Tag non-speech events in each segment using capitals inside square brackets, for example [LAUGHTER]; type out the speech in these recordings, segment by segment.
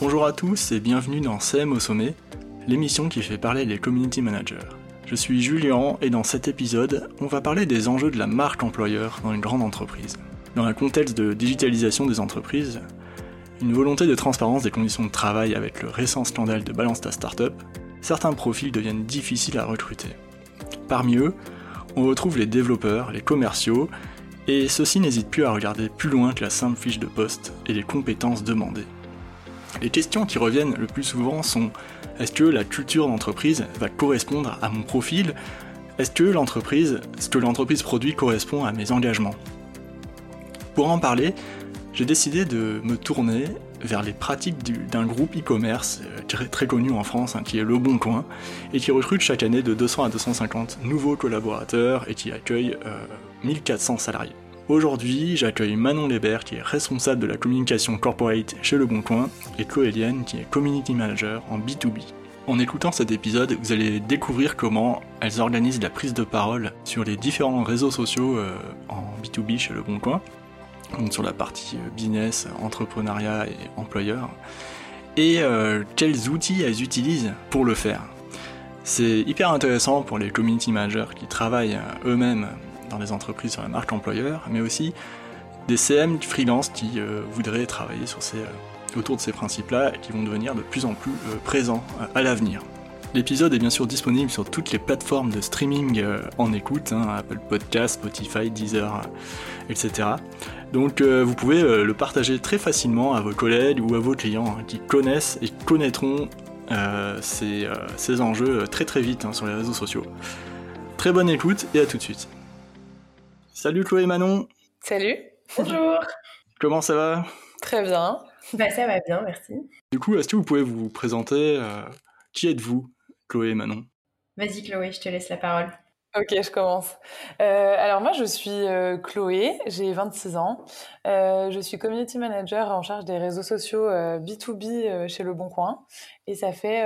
Bonjour à tous et bienvenue dans CM au sommet, l'émission qui fait parler les community managers. Je suis Julien et dans cet épisode, on va parler des enjeux de la marque employeur dans une grande entreprise. Dans un contexte de digitalisation des entreprises, une volonté de transparence des conditions de travail avec le récent scandale de Balance ta Startup, certains profils deviennent difficiles à recruter. Parmi eux, on retrouve les développeurs, les commerciaux, et ceux-ci n'hésitent plus à regarder plus loin que la simple fiche de poste et les compétences demandées. Les questions qui reviennent le plus souvent sont est-ce que la culture d'entreprise va correspondre à mon profil? Est-ce que l'entreprise, ce que l'entreprise produit correspond à mes engagements? Pour en parler, j'ai décidé de me tourner vers les pratiques d'un groupe e-commerce euh, très, connu en France, hein, qui est Le Bon Coin, et qui recrute chaque année de 200 à 250 nouveaux collaborateurs et qui accueille 1400 euh, salariés. Aujourd'hui, j'accueille Manon Lébert qui est responsable de la communication corporate chez Le Bon Coin et Chloé Lienne qui est community manager en B2B. En écoutant cet épisode, vous allez découvrir comment elles organisent la prise de parole sur les différents réseaux sociaux euh, en B2B chez Le Bon Coin, donc sur la partie euh, business, entrepreneuriat et employeur, et euh, quels outils elles utilisent pour le faire? C'est hyper intéressant pour les community managers qui travaillent eux-mêmes dans les entreprises sur la marque employeur, mais aussi des CM freelance qui euh, voudraient travailler euh, autour de ces principes-là et qui vont devenir de plus en plus euh, présents à l'avenir. L'épisode est bien sûr disponible sur toutes les plateformes de streaming en écoute, hein, Apple Podcast, Spotify, Deezer, etc. Donc vous pouvez le partager très facilement à vos collègues ou à vos clients hein, qui connaissent et connaîtront ces, ces, enjeux très très vite hein, sur les réseaux sociaux. Très bonne écoute et à tout de suite. Salut Chloé Manon. Salut. Bonjour. [LAUGHS] Comment ça va? Très bien. Bah ça va bien, merci. Du coup, est-ce que vous pouvez vous présenter euh, Qui êtes-vous, Chloé et Manon Vas-y Chloé, je te laisse la parole. Ok, je commence. Euh, alors moi, je suis euh, Chloé, j'ai 26 ans. je suis community manager en charge des réseaux sociaux B2B chez Le Bon Coin. Et ça fait,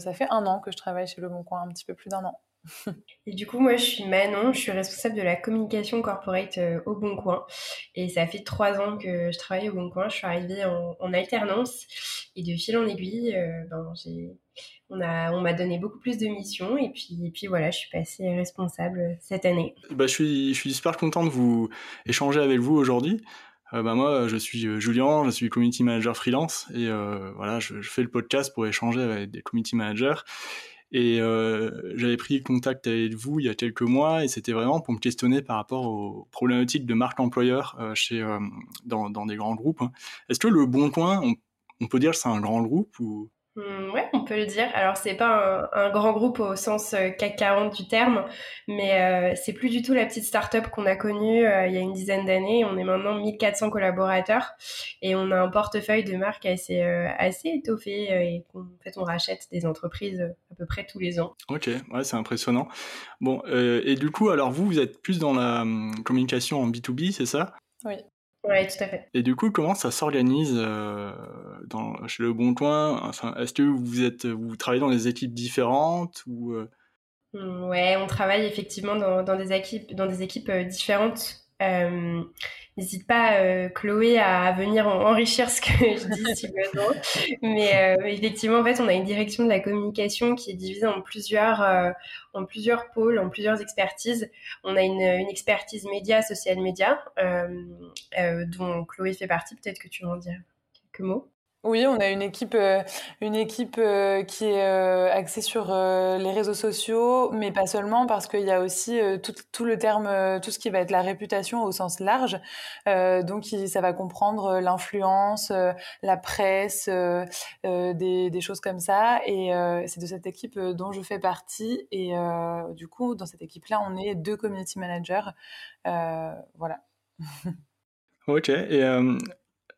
ça fait un an que je travaille chez Le Bon Coin, un petit peu plus d'un an. [LAUGHS] Et du coup, moi, je suis Manon, je suis responsable de la communication corporate euh, au Bon Coin. Et ça fait trois ans que je travaille au Bon Coin. Je suis arrivée en, alternance. Et de fil en aiguille, euh, ben, on m'a on donné beaucoup plus de missions. Et puis, et puis voilà, je suis passée responsable cette année. Bah, je, suis, je suis super content de vous échanger avec vous aujourd'hui. Euh, bah, moi, je suis Julien, je suis community manager freelance. Et voilà, je, fais le podcast pour échanger avec des community managers. Et euh, j'avais pris contact avec vous il y a quelques mois et c'était vraiment pour me questionner par rapport aux problématiques de marque employeur euh, chez, euh, dans, dans, des grands groupes. Hein. Est-ce que le Bon Coin, on, on peut dire que c'est un grand groupe ou? Mmh, ouais, on peut le dire. Alors, c'est pas un, grand groupe au sens euh, CAC 40 du terme, mais euh, c'est plus du tout la petite start-up qu'on a connue euh, il y a une dizaine d'années. On est maintenant 1400 collaborateurs et on a un portefeuille de marques assez, assez étoffé et en fait, on rachète des entreprises à peu près tous les ans. Ok, ouais, c'est impressionnant. Bon, et du coup, alors vous, vous êtes plus dans la hum, communication en B2B, c'est ça? Oui. Oui, tout à fait. Et du coup, comment ça s'organise euh, chez Le Bon Coin? Enfin, Est-ce que vous, êtes, vous travaillez dans des équipes différentes ou, euh? mmh, Ouais, on travaille effectivement dans, dans, des équipes, dans des équipes euh, différentes. Euh, n'hésite pas, euh, Chloé, à venir enrichir ce que je dis si besoin. Mais euh, effectivement, en fait, on a une direction de la communication qui est divisée en plusieurs, en plusieurs pôles, en plusieurs expertises. On a une, expertise média, social média, dont Chloé fait partie. Peut-être que tu en dire quelques mots? Oui, on a une équipe, euh, une équipe euh, qui est euh, axée sur les réseaux sociaux, mais pas seulement, parce qu'il y a aussi tout, tout, le terme, tout ce qui va être la réputation au sens large. donc, ça va comprendre l'influence, la presse, des, choses comme ça. Et c'est de cette équipe dont je fais partie. Et du coup, dans cette équipe-là, on est deux community managers. voilà. [LAUGHS] Ok.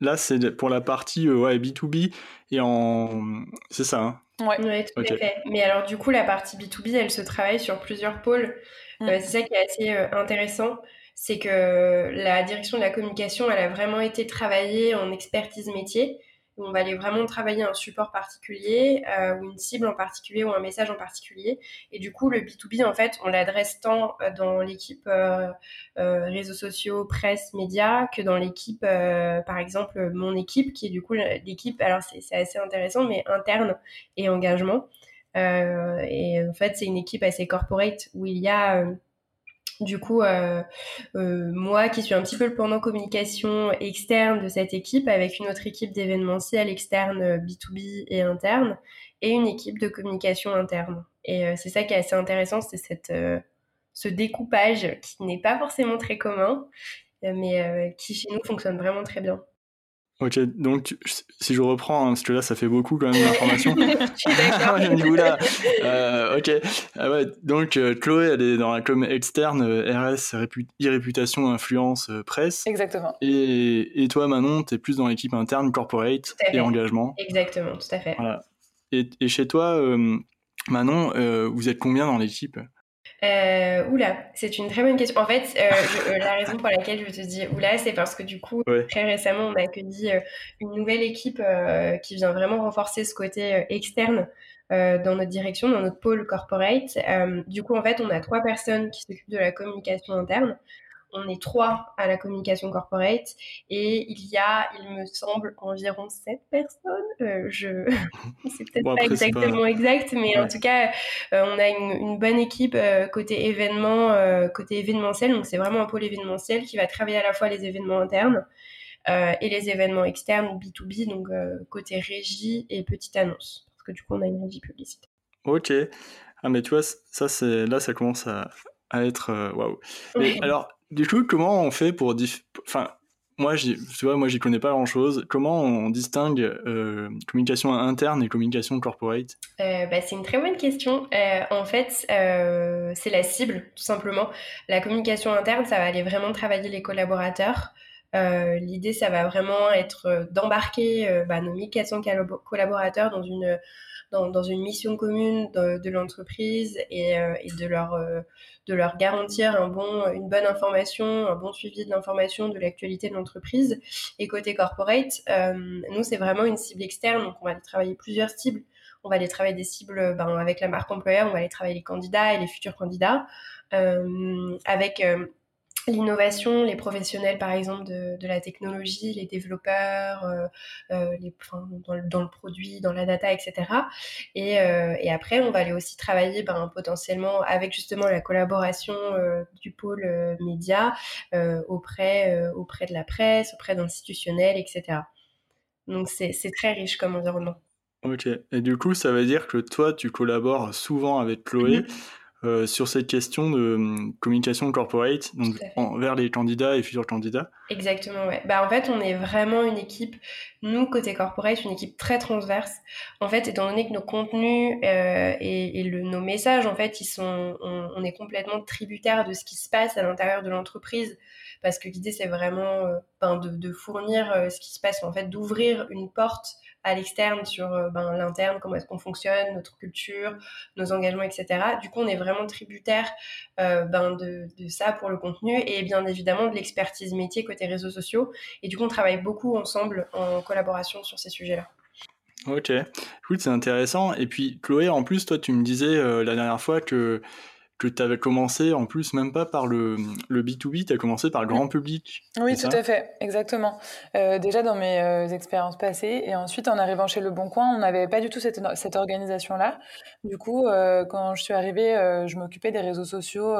Là, c'est pour la partie euh, ouais, B2B et en. C'est ça, hein Ouais. tout à fait. Mais alors, du coup, la partie B2B, elle se travaille sur plusieurs pôles. Mm. Euh, c'est ça qui est assez euh, intéressant. C'est que la direction de la communication, elle a vraiment été travaillée en expertise métier. On va aller vraiment travailler un support particulier euh, ou une cible en particulier ou un message en particulier. Et du coup, le B2B, en fait, on l'adresse tant euh, dans l'équipe euh, réseaux sociaux, presse, médias, que dans l'équipe, par exemple, mon équipe, qui est du coup l'équipe, alors c'est assez intéressant, mais interne et engagement. et en fait, c'est une équipe assez corporate où il y a du coup, euh, euh, moi qui suis un petit peu le pendant communication externe de cette équipe, avec une autre équipe d'événementiel externe B2B euh, et interne, et une équipe de communication interne. Et c'est ça qui est assez intéressant, c'est cette, ce découpage qui n'est pas forcément très commun, mais qui chez nous fonctionne vraiment très bien. Ok, donc si je reprends, hein, parce que là ça fait beaucoup quand même d'informations. [LAUGHS] je suis d'accord. [LAUGHS] euh, ok, ah ouais, donc euh, Chloé elle est dans la com externe, euh, RS, e-réputation, influence, euh, presse. Exactement. Et, et toi Manon, tu es plus dans l'équipe interne, corporate et engagement. Exactement, tout à fait. Voilà. Et, et chez toi, Manon, vous êtes combien dans l'équipe? Euh, oula, c'est une très bonne question. En fait, euh, euh, la raison pour laquelle je te dis oula, c'est parce que du coup, très récemment, on a accueilli une nouvelle équipe qui vient vraiment renforcer ce côté externe dans notre direction, dans notre pôle corporate. du coup, en fait, on a trois personnes qui s'occupent de la communication interne on est trois à la communication corporate et il y a, il me semble, environ sept personnes. Euh, je, [LAUGHS] c'est peut-être pas exactement exact, mais en tout cas, euh, on a une, bonne équipe euh, côté événement, côté événementiel. Donc c'est vraiment un pôle événementiel qui va travailler à la fois les événements internes et les événements externes B2B, donc côté régie et petite annonce, parce que du coup on a une régie publicité. Ok. Ah mais tu vois, ça c'est là ça commence à, être waouh. Alors du coup, comment on fait pour... Enfin, moi, tu vois, moi, j'y connais pas grand-chose. Comment on distingue euh, communication interne et communication corporate? Euh, bah, C'est une très bonne question. Euh, en fait, c'est la cible, tout simplement. La communication interne, ça va aller vraiment travailler les collaborateurs. L'idée, ça va vraiment être d'embarquer bah, nos 1400 collaborateurs dans une, dans, une mission commune de, l'entreprise et, et, de leur de leur garantir une bonne information, un bon suivi de l'information, de l'actualité de l'entreprise. Et côté corporate, euh, nous, c'est vraiment une cible externe, donc on va aller travailler plusieurs cibles. On va aller travailler des cibles ben, avec la marque employeur, on va aller travailler les candidats et les futurs candidats. Euh, avec euh, l'innovation, les professionnels par exemple de, de, la technologie, les développeurs, euh, euh les, enfin, dans, le, dans, le, produit, dans la data, etc. Et, euh, et après, on va aller aussi travailler ben, potentiellement avec justement la collaboration du pôle média auprès, auprès de la presse, auprès d'institutionnels, etc. Donc c'est très riche comme environnement. Ok, et du coup, ça veut dire que toi, tu collabores souvent avec Chloé. Euh, sur cette question de hum, communication corporate, donc envers les candidats et futurs candidats. Exactement, ouais. Bah, en fait, on est vraiment une équipe, nous, côté corporate, une équipe très transverse. En fait, étant donné que nos contenus euh, et, et le, nos messages, en fait, ils sont, on, est complètement tributaire de ce qui se passe à l'intérieur de l'entreprise parce que l'idée c'est vraiment euh, ben, de, de, fournir euh, ce qui se passe, en fait, d'ouvrir une porte à l'externe sur euh, ben, l'interne, comment est-ce qu'on fonctionne, notre culture, nos engagements, etc. Du coup, on est vraiment tributaire euh, ben, de, ça pour le contenu et bien évidemment de l'expertise métier côté réseaux sociaux. Et du coup, on travaille beaucoup ensemble en collaboration sur ces sujets-là. Ok, écoute, c'est intéressant. Et puis, Chloé, en plus, toi, tu me disais euh, la dernière fois que que tu avais commencé en plus même pas par le, le B2B, tu as commencé par le grand public. Oui, tout à fait, exactement. Euh, déjà dans mes euh, expériences passées et ensuite en arrivant chez Le Bon Coin, on n'avait pas du tout cette, cette organisation-là. Du coup, euh, quand je suis arrivée, je m'occupais des réseaux sociaux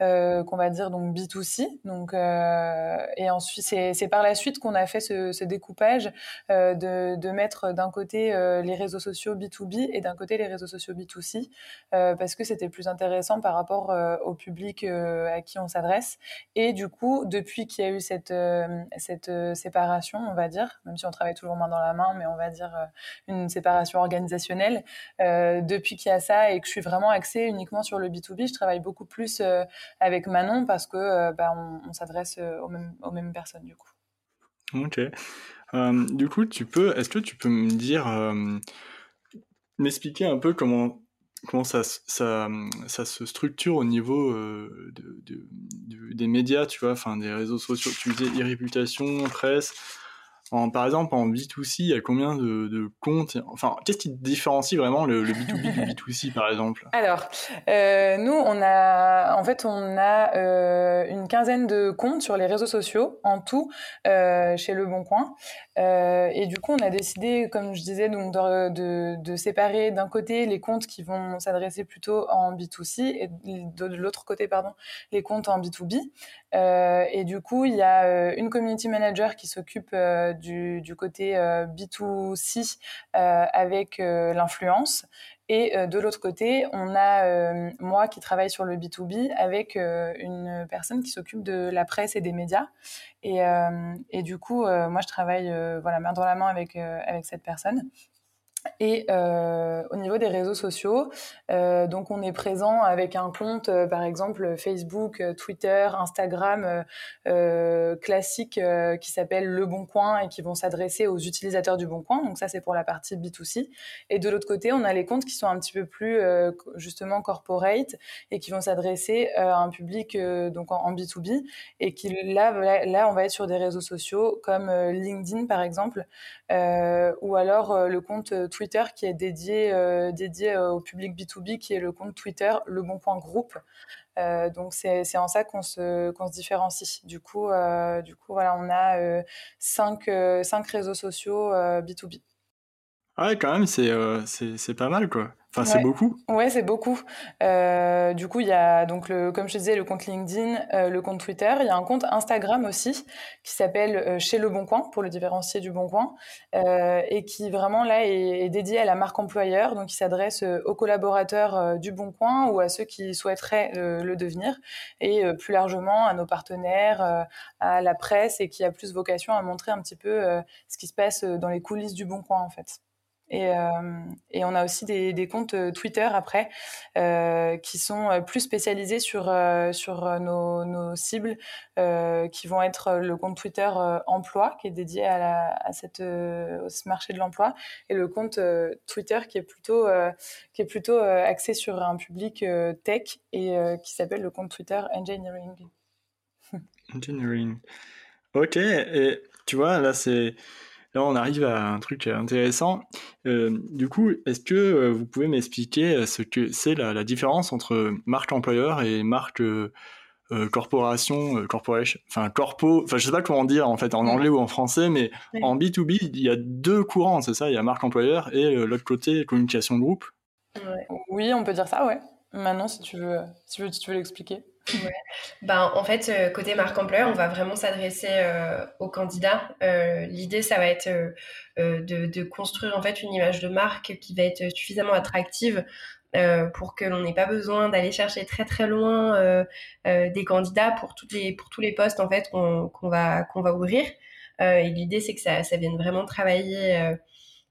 qu'on va dire donc B2C. Donc, et ensuite, c'est par la suite qu'on a fait ce, ce découpage de, de mettre d'un côté les réseaux sociaux B2B et d'un côté les réseaux sociaux B2C parce que c'était plus intéressant par rapport euh, au public euh, à qui on s'adresse. Et du coup, depuis qu'il y a eu cette, euh, cette séparation, on va dire, même si on travaille toujours main dans la main, mais on va dire une séparation organisationnelle, depuis qu'il y a ça et que je suis vraiment axée uniquement sur le B2B, je travaille beaucoup plus avec Manon parce que bah, on, s'adresse aux mêmes, personnes du coup. Ok. du coup, tu peux, est-ce que tu peux me dire, m'expliquer un peu comment comment ça, ça, ça, se structure au niveau euh, de, des médias, tu vois, enfin des réseaux sociaux. Tu disais e-réputation, presse. Par exemple, en B2C, il y a combien de, comptes? Enfin, qu'est-ce qui différencie vraiment le, B2B du B2C, par exemple? Alors, euh, nous, on a, en fait, on a euh, une quinzaine de comptes sur les réseaux sociaux en tout euh, chez Le Bon Coin. et du coup, on a décidé, comme je disais, donc de, de séparer d'un côté les comptes qui vont s'adresser plutôt en B2C et de l'autre côté, pardon, les comptes en B2B. et du coup, il y a une community manager qui s'occupe du, côté B2C avec l'influence. Et de l'autre côté, on a moi qui travaille sur le B2B avec une personne qui s'occupe de la presse et des médias. Et, et du coup, moi, je travaille voilà, main dans la main avec, avec cette personne. Et euh, au niveau des réseaux sociaux, euh, donc on est présent avec un compte, euh, par exemple Facebook, Twitter, Instagram classique qui s'appelle Le Bon Coin et qui vont s'adresser aux utilisateurs du Bon Coin. Donc ça c'est pour la partie B2C. Et de l'autre côté, on a les comptes qui sont un petit peu plus justement corporate et qui vont s'adresser à un public donc en, en, B2B et qui là, là on va être sur des réseaux sociaux comme LinkedIn par exemple ou alors le compte qui est dédié, euh, euh, au public B2B, qui est le compte Twitter Le Bon Groupe. Euh, donc c'est en ça qu'on se, différencie. Du coup, du coup on a cinq réseaux sociaux B2B. Ah ouais, quand même, c'est pas mal, quoi. Enfin, c'est beaucoup. Ouais, c'est beaucoup. Euh, du coup, il y a donc le, comme je te disais, le compte LinkedIn, euh, le compte Twitter. Il y a un compte Instagram aussi qui s'appelle euh, Chez le Bon Coin pour le différencier du Bon Coin et qui vraiment là est, dédié à la marque employeur. Donc, il s'adresse aux collaborateurs du Bon Coin ou à ceux qui souhaiteraient le devenir et plus largement à nos partenaires, à la presse et qui a plus vocation à montrer un petit peu ce qui se passe dans les coulisses du Bon Coin en fait. Et, euh, et, on a aussi des, comptes euh, Twitter après euh, qui sont plus spécialisés sur, sur nos, cibles, qui vont être le compte Twitter emploi qui est dédié à, la, à cette, ce marché de l'emploi et le compte Twitter qui est plutôt, qui est plutôt axé sur un public tech et qui s'appelle le compte Twitter Engineering. [LAUGHS] Engineering. Ok, et tu vois, là c'est Là, on arrive à un truc intéressant. Euh, du coup, est-ce que euh, vous pouvez m'expliquer euh, ce que c'est la, différence entre marque employeur et marque corporation, corporation, enfin corpo, enfin je sais pas comment dire en fait en anglais ou en français, mais en B2B, il y a deux courants, c'est ça, il y a marque employeur et l'autre côté communication groupe. Oui, on peut dire ça, ouais. Maintenant, si tu veux, si tu veux, si tu veux l'expliquer. Ben, en fait, euh, côté marque employeur, on va vraiment s'adresser euh, aux candidats. Euh, l'idée, ça va être de, de, construire en fait une image de marque qui va être suffisamment attractive pour que l'on n'ait pas besoin d'aller chercher très très loin des candidats pour, toutes les, pour tous les postes en fait qu'on va, qu'on va ouvrir. et l'idée, c'est que ça, ça vienne vraiment travailler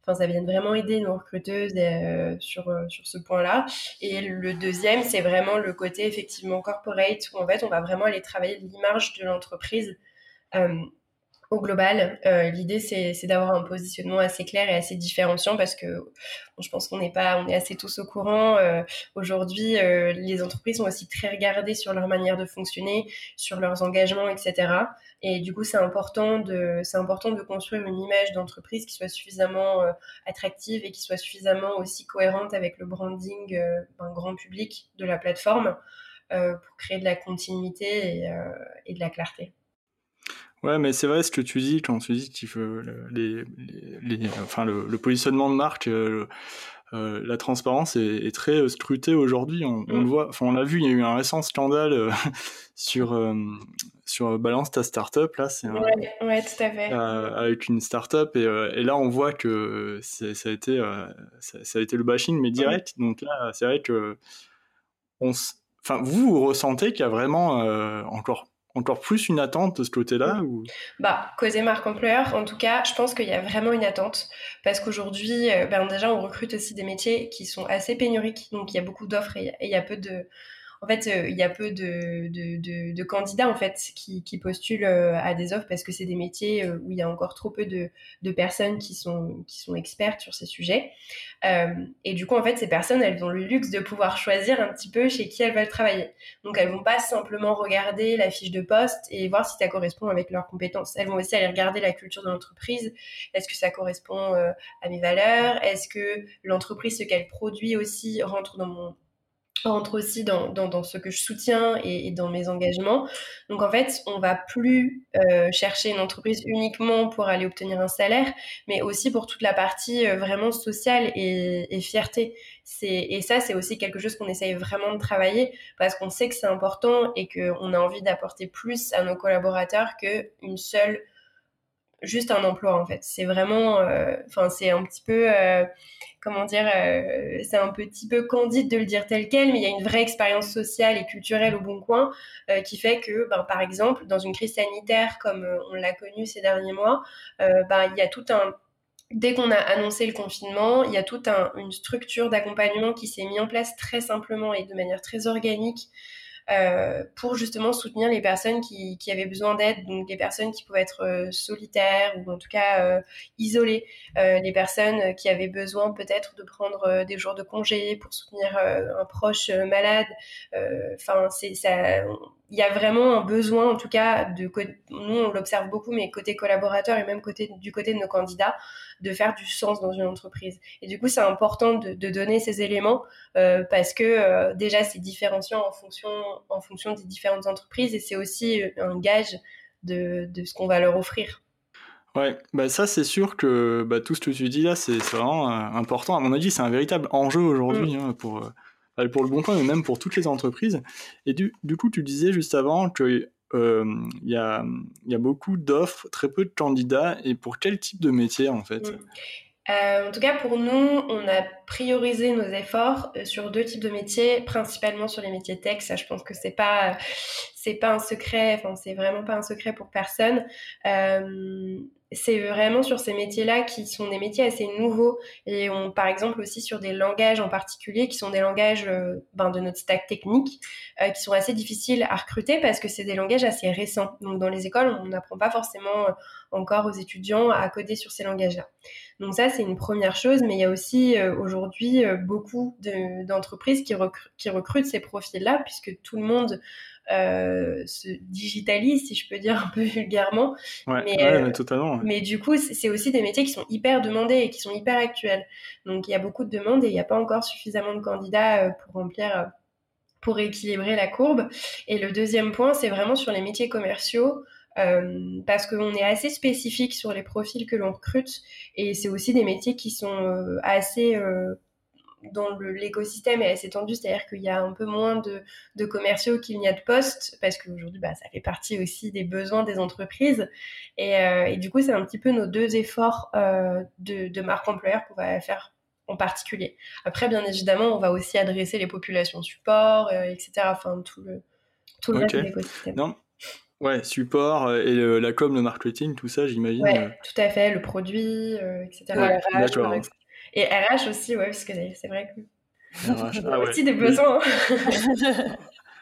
Enfin, ça vient vraiment aider nos recruteuses euh, sur, euh, sur ce point-là. Et le deuxième, c'est vraiment le côté effectivement corporate, où en fait, on va vraiment aller travailler l'image de l'entreprise. Euh, au global, euh, l'idée c'est, d'avoir un positionnement assez clair et assez différenciant parce que je pense qu'on n'est pas, on est assez tous au courant. Euh, aujourd'hui, euh, les entreprises sont aussi très regardées sur leur manière de fonctionner, sur leurs engagements, etc. Et du coup, c'est important de, c'est important de construire une image d'entreprise qui soit suffisamment attractive et qui soit suffisamment aussi cohérente avec le branding un grand public de la plateforme pour créer de la continuité et de la clarté. Ouais, mais c'est vrai ce que tu dis quand tu dis qu'il faut les, les, enfin le, positionnement de marque, euh, euh, la transparence est, très scrutée aujourd'hui. On, le mm. voit, enfin on l'a vu, il y a eu un récent scandale euh, [LAUGHS] sur sur Balance ta startup là, c'est ouais, ouais, tout à fait. avec une startup et, et là on voit que ça a été ça, a été le bashing mais direct. Donc là c'est vrai que on, enfin vous, vous ressentez qu'il y a vraiment encore encore plus une attente de ce côté-là ou... Bah, côté marque employeur, en tout cas, je pense qu'il y a vraiment une attente parce qu'aujourd'hui, euh, ben déjà, on recrute aussi des métiers qui sont assez pénuriques, donc il y a beaucoup d'offres et il y a peu de, en fait, euh, il y a peu de, candidats en fait qui, postulent euh, à des offres parce que c'est des métiers où il y a encore trop peu de, de personnes qui sont, qui sont expertes sur ces sujets. et du coup, en fait, ces personnes, elles ont le luxe de pouvoir choisir un petit peu chez qui elles veulent travailler. Donc, elles vont pas simplement regarder la fiche de poste et voir si ça correspond avec leurs compétences. Elles vont aussi aller regarder la culture de l'entreprise. Est-ce que ça correspond à mes valeurs? Est-ce que l'entreprise, ce qu'elle produit aussi, rentre dans mon rentre aussi dans, dans, dans, ce que je soutiens et, dans mes engagements. Donc en fait, on va plus euh, chercher une entreprise uniquement pour aller obtenir un salaire, mais aussi pour toute la partie euh, vraiment sociale et, et fierté. Et ça, c'est aussi quelque chose qu'on essaye vraiment de travailler parce qu'on sait que c'est important et qu'on a envie d'apporter plus à nos collaborateurs qu'une seule juste un emploi en fait. C'est vraiment, euh, enfin c'est un petit peu, euh, comment dire, euh, c'est un petit peu candide de le dire tel quel, mais il y a une vraie expérience sociale et culturelle au Bon Coin qui fait que, ben, par exemple, dans une crise sanitaire comme on l'a connu ces derniers mois, ben, il y a tout un Dès qu'on a annoncé le confinement, il y a toute un, une structure d'accompagnement qui s'est mise en place très simplement et de manière très organique euh, pour justement soutenir les personnes qui, qui avaient besoin d'aide, donc les personnes qui pouvaient être euh, solitaires ou en tout cas euh, isolées, les personnes qui avaient besoin peut-être de prendre des jours de congé pour soutenir un proche malade. Enfin, c'est ça il y a vraiment un besoin, en tout cas, de nous on l'observe beaucoup, mais côté collaborateur et même côté du côté de nos candidats, de faire du sens dans une entreprise. Et du coup, c'est important de, donner ces éléments euh, parce que euh, déjà c'est différenciant en fonction en fonction des différentes entreprises et c'est aussi euh, un gage de, de ce qu'on va leur offrir. Ouais, bah ça c'est sûr que bah, tout ce que tu dis là c'est vraiment important. À mon avis, c'est un véritable enjeu aujourd'hui mm. hein, pour pour le bon point, mais même pour toutes les entreprises. Et du, du coup, tu disais juste avant qu'il euh, y, a, y, a, beaucoup d'offres, très peu de candidats, et pour quel type de métier en fait mm. euh, en tout cas, pour nous, on a priorisé nos efforts euh, sur deux types de métiers, principalement sur les métiers tech. Ça, je pense que c'est pas, pas un secret. Enfin, c'est vraiment pas un secret pour personne. C'est vraiment sur ces métiers-là qui sont des métiers assez nouveaux et on, par exemple aussi sur des langages en particulier qui sont des langages euh, ben, de notre stack technique euh, qui sont assez difficiles à recruter parce que c'est des langages assez récents. Donc dans les écoles, on n'apprend pas forcément euh, encore aux étudiants à coder sur ces langages-là. Donc ça, c'est une première chose, mais il y a aussi aujourd'hui beaucoup d'entreprises qui, qui recrutent ces profils-là puisque tout le monde euh, se digitalise, si je peux dire un peu [LAUGHS] vulgairement. mais, euh, totalement. Mais du coup, c'est aussi des métiers qui sont hyper demandés et qui sont hyper actuels. Donc il y a beaucoup de demandes et il n'y a pas encore suffisamment de candidats euh, pour remplir, pour équilibrer la courbe. Et le deuxième point, c'est vraiment sur les métiers commerciaux. Euh, parce qu'on est assez spécifique sur les profils que l'on recrute et c'est aussi des métiers qui sont euh, assez euh, dans l'écosystème est assez tendu, c'est-à-dire qu'il y a un peu moins de, de commerciaux qu'il n'y a de postes, parce qu'aujourd'hui, bah, ça fait partie aussi des besoins des entreprises. Et, euh, et du coup, c'est un petit peu nos deux efforts euh, de, de marque employeur qu'on va faire en particulier. Après, bien évidemment, on va aussi adresser les populations support, euh, etc. Enfin, tout le, tout le reste de l'écosystème. Non. Ouais, support et la com, le marketing, tout ça, j'imagine. Ouais, tout à fait, le produit, etc. Ouais. Et RH aussi, ouais, parce que c'est vrai que. [LAUGHS] RH, ah ouais. aussi des besoins.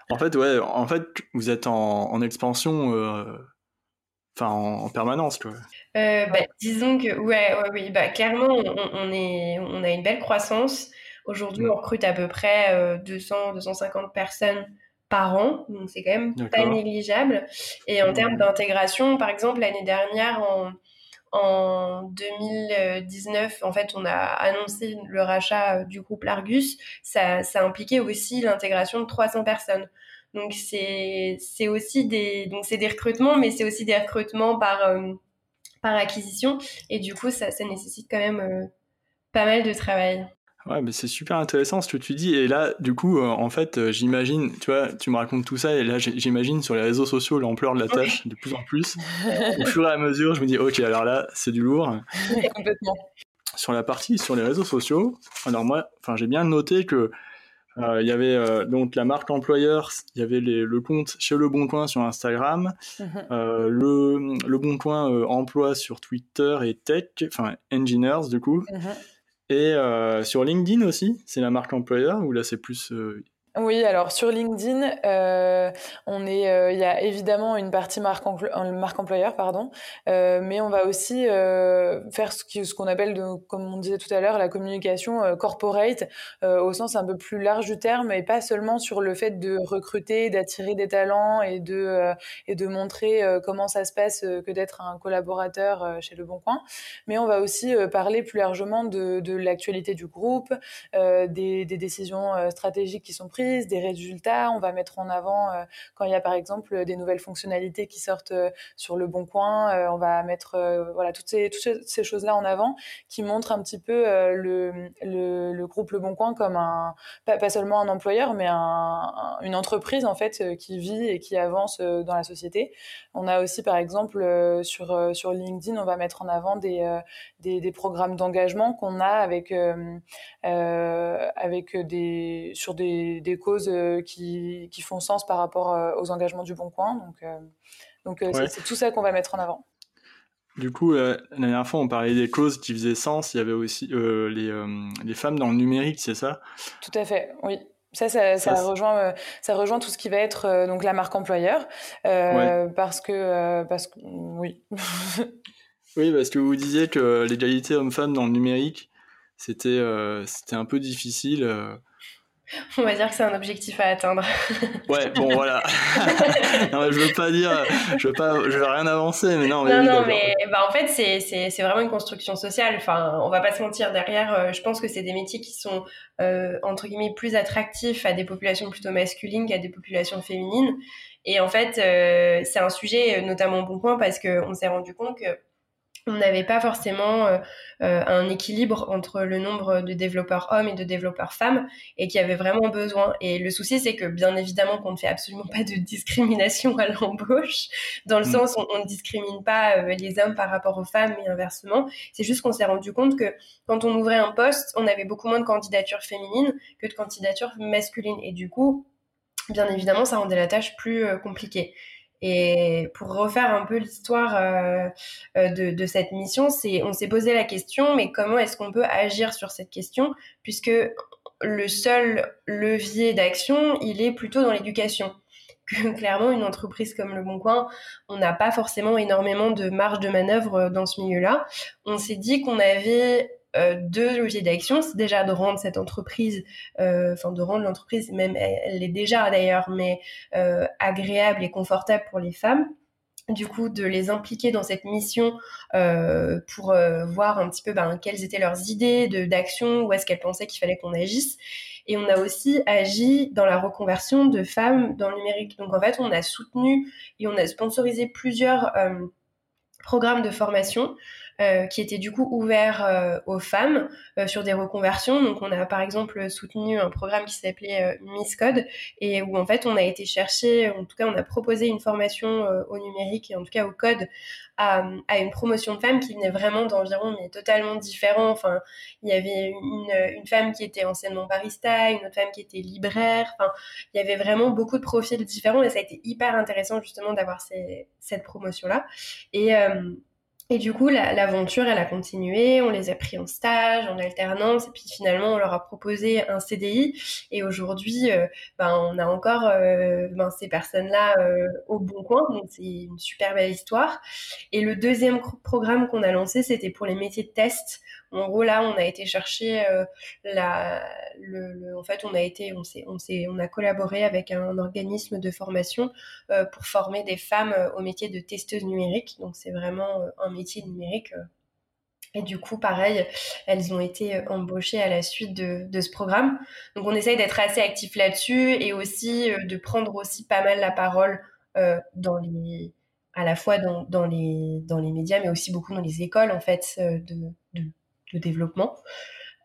en fait, ouais, en fait, vous êtes en, en expansion, euh, enfin, en, permanence, quoi. Euh, bah, disons que, ouais, ouais, oui, bah, clairement, on, on, est, on a une belle croissance. Aujourd'hui, on recrute à peu près euh, 200, 250 personnes par an, donc c'est quand même pas négligeable. Et en termes d'intégration, par exemple, l'année dernière, en en 2019, en fait, on a annoncé le rachat euh, du groupe Largus. Ça, ça impliquait aussi l'intégration de 300 personnes. Donc c'est c'est aussi des donc c'est des recrutements, mais c'est aussi des recrutements par euh, par acquisition. Et du coup, ça, nécessite quand même euh, pas mal de travail. Ouais, mais c'est super intéressant ce que tu dis. Et là, du coup, euh, en fait, euh, j'imagine, tu vois, tu me racontes tout ça, et là, j'imagine sur les réseaux sociaux l'ampleur de la tâche de plus en plus. [LAUGHS] Au fur et à mesure, je me dis, ok, alors là, c'est du lourd. Complètement. Sur la partie sur les réseaux sociaux, alors moi, enfin, j'ai bien noté que euh, il y avait donc la marque employeur, il y avait le compte chez Le Bon Coin sur Instagram, mhm. le, le Bon Coin emploi sur Twitter et Tech, enfin Engineers du coup. Et euh, sur LinkedIn aussi, c'est la marque employeur ou là c'est plus. Euh, Oui, alors sur LinkedIn, euh, on est, euh, il y a évidemment une partie marque, marque employeur, pardon, euh, mais on va aussi faire ce qu'on appelle, comme on disait tout à l'heure, la communication corporate au sens un peu plus large du terme, et pas seulement sur le fait de recruter, d'attirer des talents et de et de montrer comment ça se passe que d'être un collaborateur chez Le Bon Coin, mais on va aussi parler plus largement de, de l'actualité du groupe, des, des décisions stratégiques qui sont prises des résultats. On va mettre en avant euh, quand il y a par exemple des nouvelles fonctionnalités qui sortent euh, sur le bon coin. Euh, on va mettre voilà toutes ces, toutes ces choses-là en avant qui montrent un petit peu le, le, groupe Le Bon Coin comme un pas, seulement un employeur mais un, une entreprise en fait qui vit et qui avance dans la société. On a aussi par exemple sur sur LinkedIn, on va mettre en avant des des, programmes d'engagement qu'on a avec avec des sur des causes euh, qui, qui, font sens par rapport euh, aux engagements du Bon Coin. Donc, euh, c'est tout ça qu'on va mettre en avant. Du coup, la dernière fois, on parlait des causes qui faisaient sens. Il y avait aussi les, les, femmes dans le numérique, c'est ça? Tout à fait, oui. Ça, ça, ça, rejoint, ça rejoint tout ce qui va être donc la marque employeur, parce que, parce que, oui. [LAUGHS] oui, parce que vous disiez que l'égalité homme-femme dans le numérique, c'était, c'était un peu difficile. [LAUGHS] On va dire que c'est un objectif à atteindre. [LAUGHS] ouais, bon voilà. [LAUGHS] non, je veux pas dire, je veux pas, je veux rien avancer, mais non. Mais non, non, mais bah, en fait, c'est vraiment une construction sociale. Enfin, on va pas se mentir. Derrière, euh, je pense que c'est des métiers qui sont euh, entre guillemets plus attractifs à des populations plutôt masculines qu'à des populations féminines. Et en fait, euh, c'est un sujet notamment bon point parce qu'on s'est rendu compte que on n'avait pas forcément euh, euh, un équilibre entre le nombre de développeurs hommes et de développeurs femmes et qu'il y avait vraiment besoin. Et le souci, c'est que bien évidemment qu'on ne fait absolument pas de discrimination à l'embauche, dans le mm. sens où on ne discrimine pas euh, les hommes par rapport aux femmes et inversement. C'est juste qu'on s'est rendu compte que quand on ouvrait un poste, on avait beaucoup moins de candidatures féminines que de candidatures masculines. Et du coup, bien évidemment, ça rendait la tâche plus compliquée. Et pour refaire un peu l'histoire euh, euh, de, de, cette mission, c'est on s'est posé la question, mais comment est-ce qu'on peut agir sur cette question, puisque le seul levier d'action, il est plutôt dans l'éducation. [LAUGHS] Clairement, une entreprise comme Le Bon Coin, on n'a pas forcément énormément de marge de manœuvre dans ce milieu-là. On s'est dit qu'on avait euh, deux leviers d'action, c'est déjà de rendre cette entreprise, euh, enfin de rendre l'entreprise, même elle l'est déjà d'ailleurs, mais euh, agréable et confortable pour les femmes du coup de les impliquer dans cette mission pour voir un petit peu ben, quelles étaient leurs idées d'action, où est-ce qu'elles pensaient qu'il fallait qu'on agisse. Et on a aussi agi dans la reconversion de femmes dans le numérique. Donc en fait, on a soutenu et on a sponsorisé plusieurs programmes de formation euh, qui était du coup ouvert euh, aux femmes euh, sur des reconversions. Donc on a par exemple soutenu un programme qui s'appelait Miss Code et où en fait on a été chercher, en tout cas on a proposé une formation au numérique et en tout cas au code à, une promotion de femmes qui venait vraiment d'environ mais totalement différent. Enfin, il y avait une, une, femme qui était anciennement barista, une autre femme qui était libraire. Enfin, il y avait vraiment beaucoup de profils différents et ça a été hyper intéressant justement d'avoir cette promotion là. Et et du coup, l'aventure, elle a continué. On les a pris en stage, en alternance, et puis finalement, on leur a proposé un CDI. Et aujourd'hui, euh, ben, on a encore euh, ben, ces personnes-là euh, au bon coin. Donc, c'est une super belle histoire. Et le deuxième programme qu'on a lancé, c'était pour les métiers de test. En gros, là, on a été chercher euh, la, en fait, on a été, on s'est, on s'est, on a collaboré avec un organisme de formation euh, pour former des femmes euh, au métier de testeuse numérique. Donc, c'est vraiment un métier numérique. Et du coup, pareil, elles ont été embauchées à la suite de, de ce programme. Donc, on essaye d'être assez actif là-dessus et aussi de prendre aussi pas mal la parole dans les, à la fois dans, dans, les, dans les médias, mais aussi beaucoup dans les écoles, en fait, de, de de développement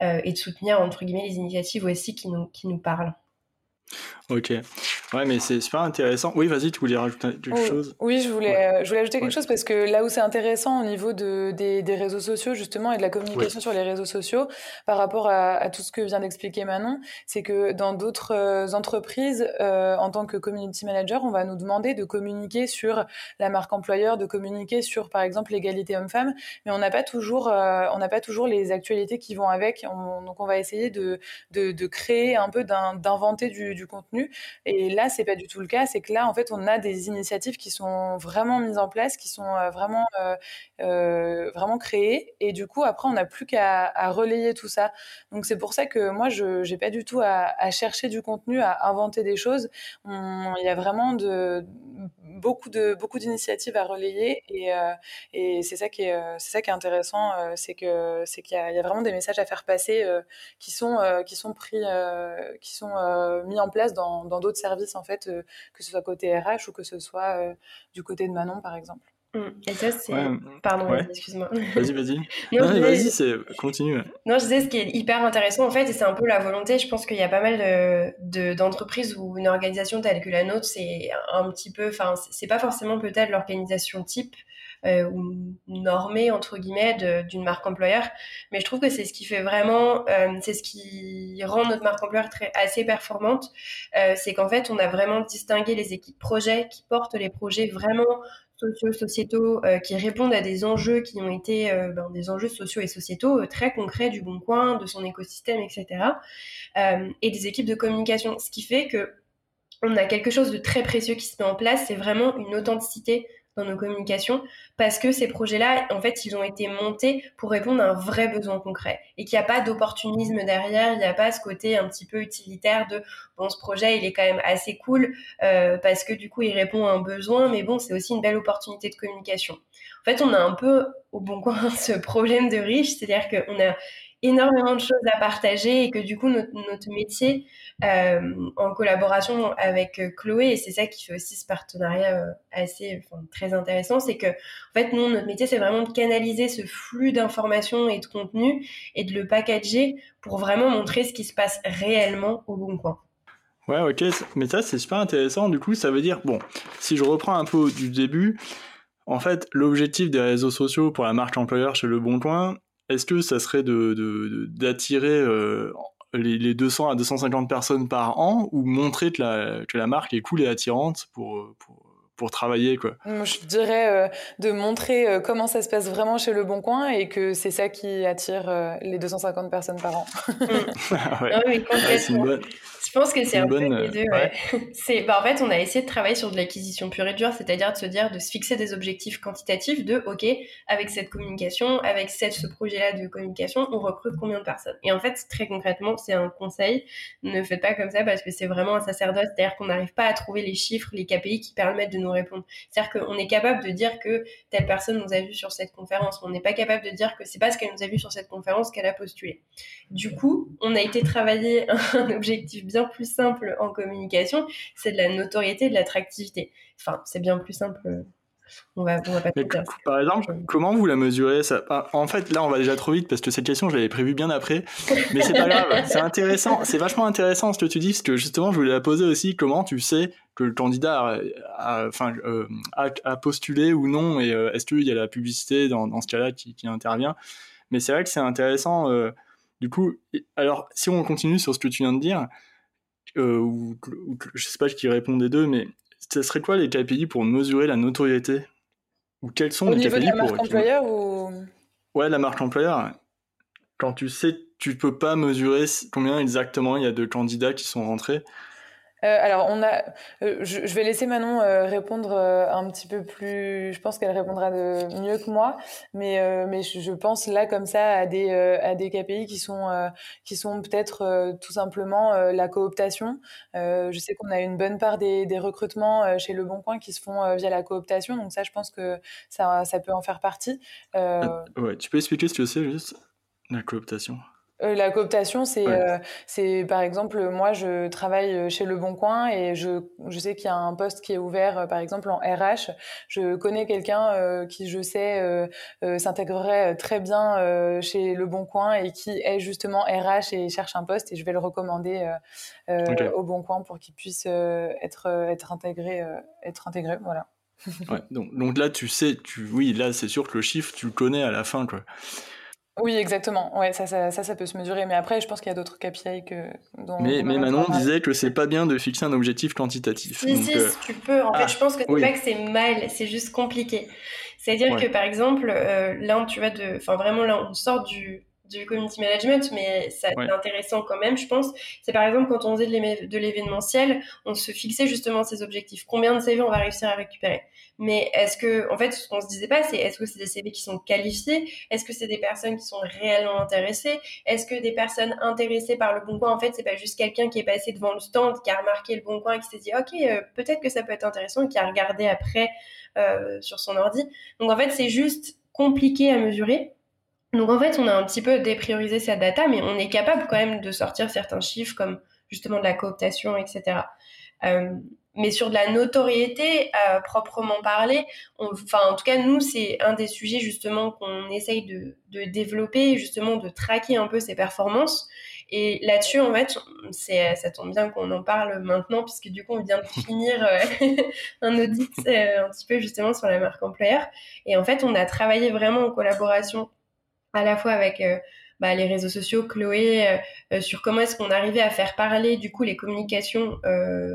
euh, et de soutenir entre guillemets les initiatives aussi qui nous, qui nous parlent. Ok. Ouais, mais c'est super intéressant. Oui, vas-y, tu voulais rajouter quelque chose? Oui, je voulais, je voulais ajouter quelque chose parce que là où c'est intéressant au niveau de, des, des, réseaux sociaux, justement, et de la communication sur les réseaux sociaux, par rapport à, à tout ce que vient d'expliquer Manon, c'est que dans d'autres euh, entreprises, euh, en tant que community manager, on va nous demander de communiquer sur la marque employeur, de communiquer sur, par exemple, l'égalité homme-femme, mais on n'a pas toujours, euh, on n'a pas toujours les actualités qui vont avec. donc, on va essayer de, de, de créer un peu, d'inventer du, du contenu. Et là, c'est pas du tout le cas. C'est que là, en fait, on a des initiatives qui sont vraiment mises en place, qui sont euh, vraiment, euh, euh, vraiment créées. Et du coup, après, on n'a plus qu'à relayer tout ça. Donc, c'est pour ça que moi, je n'ai pas du tout à, chercher du contenu, à inventer des choses. Il y a vraiment de, beaucoup de beaucoup d'initiatives à relayer et, et c'est ça qui est c'est ça qui est intéressant c'est que c'est qu'il y, a vraiment des messages à faire passer qui sont qui sont pris qui sont mis en place dans d'autres services en fait, euh, que ce soit côté RH ou que ce soit euh, du côté de Manon, par exemple. Mmh. Et ça, c'est. Pardon, excuse-moi. Vas-y, vas-y. [LAUGHS] non, vas-y, c'est... continue. Non, je disais ce qui est hyper intéressant, en fait, et c'est un peu la volonté. Je pense qu'il y a pas mal de, d'entreprises où une organisation telle que la nôtre, c'est un petit peu. Enfin, c'est pas forcément peut-être l'organisation type euh, ou normée, entre guillemets, d'une marque employeur. Mais je trouve que c'est ce qui fait vraiment. Euh, c'est ce qui rend notre marque employeur très, assez performante. Euh, c'est qu'en fait, on a vraiment distingué les équipes projets qui portent les projets vraiment sociaux, sociétaux, euh, qui répondent à des enjeux qui ont été euh, ben, des enjeux sociaux et sociétaux euh, très concrets du Bon Coin, de son écosystème, etc. et des équipes de communication. Ce qui fait que on a quelque chose de très précieux qui se met en place, c'est vraiment une authenticité dans nos communications parce que ces projets-là, en fait, ils ont été montés pour répondre à un vrai besoin concret et qu'il n'y a pas d'opportunisme derrière, il n'y a pas ce côté un petit peu utilitaire de bon, ce projet, il est quand même assez cool euh, parce que du coup, il répond à un besoin, mais bon, c'est aussi une belle opportunité de communication. En fait, on a un peu au bon coin [LAUGHS] ce problème de riche, c'est-à-dire qu'on a énormément de choses à partager et que du coup notre, métier euh, en collaboration avec euh, Chloé et c'est ça qui fait aussi ce partenariat euh, assez très intéressant c'est que en fait nous notre métier c'est vraiment de canaliser ce flux d'informations et de contenu et de le packager pour vraiment montrer ce qui se passe réellement au bon coin. Ouais, ok, mais ça c'est super intéressant. Du coup, ça veut dire, bon, si je reprends un peu du début, en fait, l'objectif des réseaux sociaux pour la marque employeur chez Le Bon Coin, est-ce que ça serait de, d'attirer euh, les, 200 à 250 personnes par an ou montrer que la, que la marque est cool et attirante pour, pour, pour travailler quoi? Je dirais euh, de montrer euh, comment ça se passe vraiment chez Le Bon Coin et que c'est ça qui attire les 250 personnes par an. [LAUGHS] Ah ouais. mais c'est une bonne, je pense que c'est un peu les deux. Ouais. [LAUGHS] c'est, bah, en fait, on a essayé de travailler sur de l'acquisition pure et dure, c'est-à-dire de se dire, de se fixer des objectifs quantitatifs de, OK, avec cette communication, avec cette, ce projet-là de communication, on recrute combien de personnes? Et en fait, très concrètement, c'est un conseil. Ne faites pas comme ça parce que c'est vraiment un sacerdoce, c'est-à-dire qu'on n'arrive pas à trouver les chiffres, les KPI qui permettent de nous répondre. C'est-à-dire qu'on est capable de dire que telle personne nous a vu sur cette conférence. On n'est pas capable de dire que c'est pas ce qu'elle nous a vu sur cette conférence qu'elle a postulé. Du coup, on a été travailler [LAUGHS] un objectif bien plus simple en communication, c'est de la notoriété, de l'attractivité. Enfin, c'est bien plus simple. On va, on va pas par exemple, comment vous la mesurez ça? Ah, En fait, là, on va déjà trop vite parce que cette question, je l'avais prévue bien après. Mais c'est pas grave, c'est intéressant, c'est vachement intéressant ce que tu dis, parce que justement, je voulais la poser aussi. Comment tu sais que le candidat a, enfin, euh, a, postulé ou non Et euh, est-ce qu'il y a la publicité dans, dans ce cas-là qui, qui, intervient? Mais c'est vrai que c'est intéressant. Euh, du coup, alors, si on continue sur ce que tu viens de dire, euh, ou, je sais pas qui répond des deux, mais ce serait quoi les KPI pour mesurer la notoriété? Ou quels sont les KPI de la marque employeur ou... Ouais, la marque employeur. Quand tu sais, tu peux pas mesurer combien exactement il y a de candidats qui sont rentrés. Euh, alors, on a, euh, je, vais laisser Manon euh, répondre un petit peu plus. Je pense qu'elle répondra mieux que moi, mais mais je, pense là comme ça à des à des KPI qui sont sont peut-être tout simplement la cooptation. je sais qu'on a une bonne part des, des recrutements chez Le Bon Coin qui se font via la cooptation, donc ça, je pense que ça ça peut en faire partie. ouais, tu peux expliquer ce que c'est juste la cooptation? Euh, la cooptation, c'est, euh, c'est par exemple, moi, je travaille euh, chez Le Bon Coin et je, je sais qu'il y a un poste qui est ouvert, par exemple, en RH. Je connais quelqu'un qui, je sais, s'intégrerait très bien chez Le Bon Coin et qui est justement RH et cherche un poste et je vais le recommander au Bon Coin pour qu'il puisse être, être intégré, être intégré, voilà. ouais, donc, donc là, tu sais, tu, oui, là, c'est sûr que le chiffre, tu le connais à la fin, quoi. Oui, exactement. Ouais, ça, ça, ça, peut se mesurer. Mais après, je pense qu'il y a d'autres KPI que. Dont mais, mais Manon disait que c'est pas bien de fixer un objectif quantitatif. Si, si, euh, tu peux. En fait, ah, je pense que c'est pas que c'est mal, c'est juste compliqué. C'est-à-dire que, par exemple, euh, là, tu vas de. Enfin, vraiment, là, on sort du, du community management, mais c'est intéressant quand même, je pense. C'est par exemple quand on faisait de l'événementiel, on se fixait justement ces objectifs. Combien de CV on va réussir à récupérer? Mais est-ce que, en fait, ce qu'on se disait pas, c'est est-ce que c'est des CV qui sont qualifiés? Est-ce que c'est des personnes qui sont réellement intéressées? Est-ce que des personnes intéressées par le Bon Coin, en fait, c'est pas juste quelqu'un qui est passé devant le stand, qui a remarqué le Bon Coin et qui s'est dit, ok, euh, peut-être que ça peut être intéressant, et qui a regardé après euh, sur son ordi? Donc en fait, c'est juste compliqué à mesurer. Donc en fait, on a un petit peu dépriorisé cette data, mais on est capable quand même de sortir certains chiffres comme justement de la cooptation, etc. Euh, mais sur de la notoriété euh, proprement parler, enfin en tout cas nous c'est un des sujets justement qu'on essaye de, de, développer, justement de traquer un peu ses performances. Et là-dessus en fait, c'est ça tombe bien qu'on en parle maintenant puisque du coup on vient de [LAUGHS] finir euh, [LAUGHS] un audit un petit peu justement sur la marque employeur. Et en fait on a travaillé vraiment en collaboration à la fois avec euh, bah, les réseaux sociaux, Chloé, euh, euh, sur comment est-ce qu'on arrivait à faire parler du coup les communications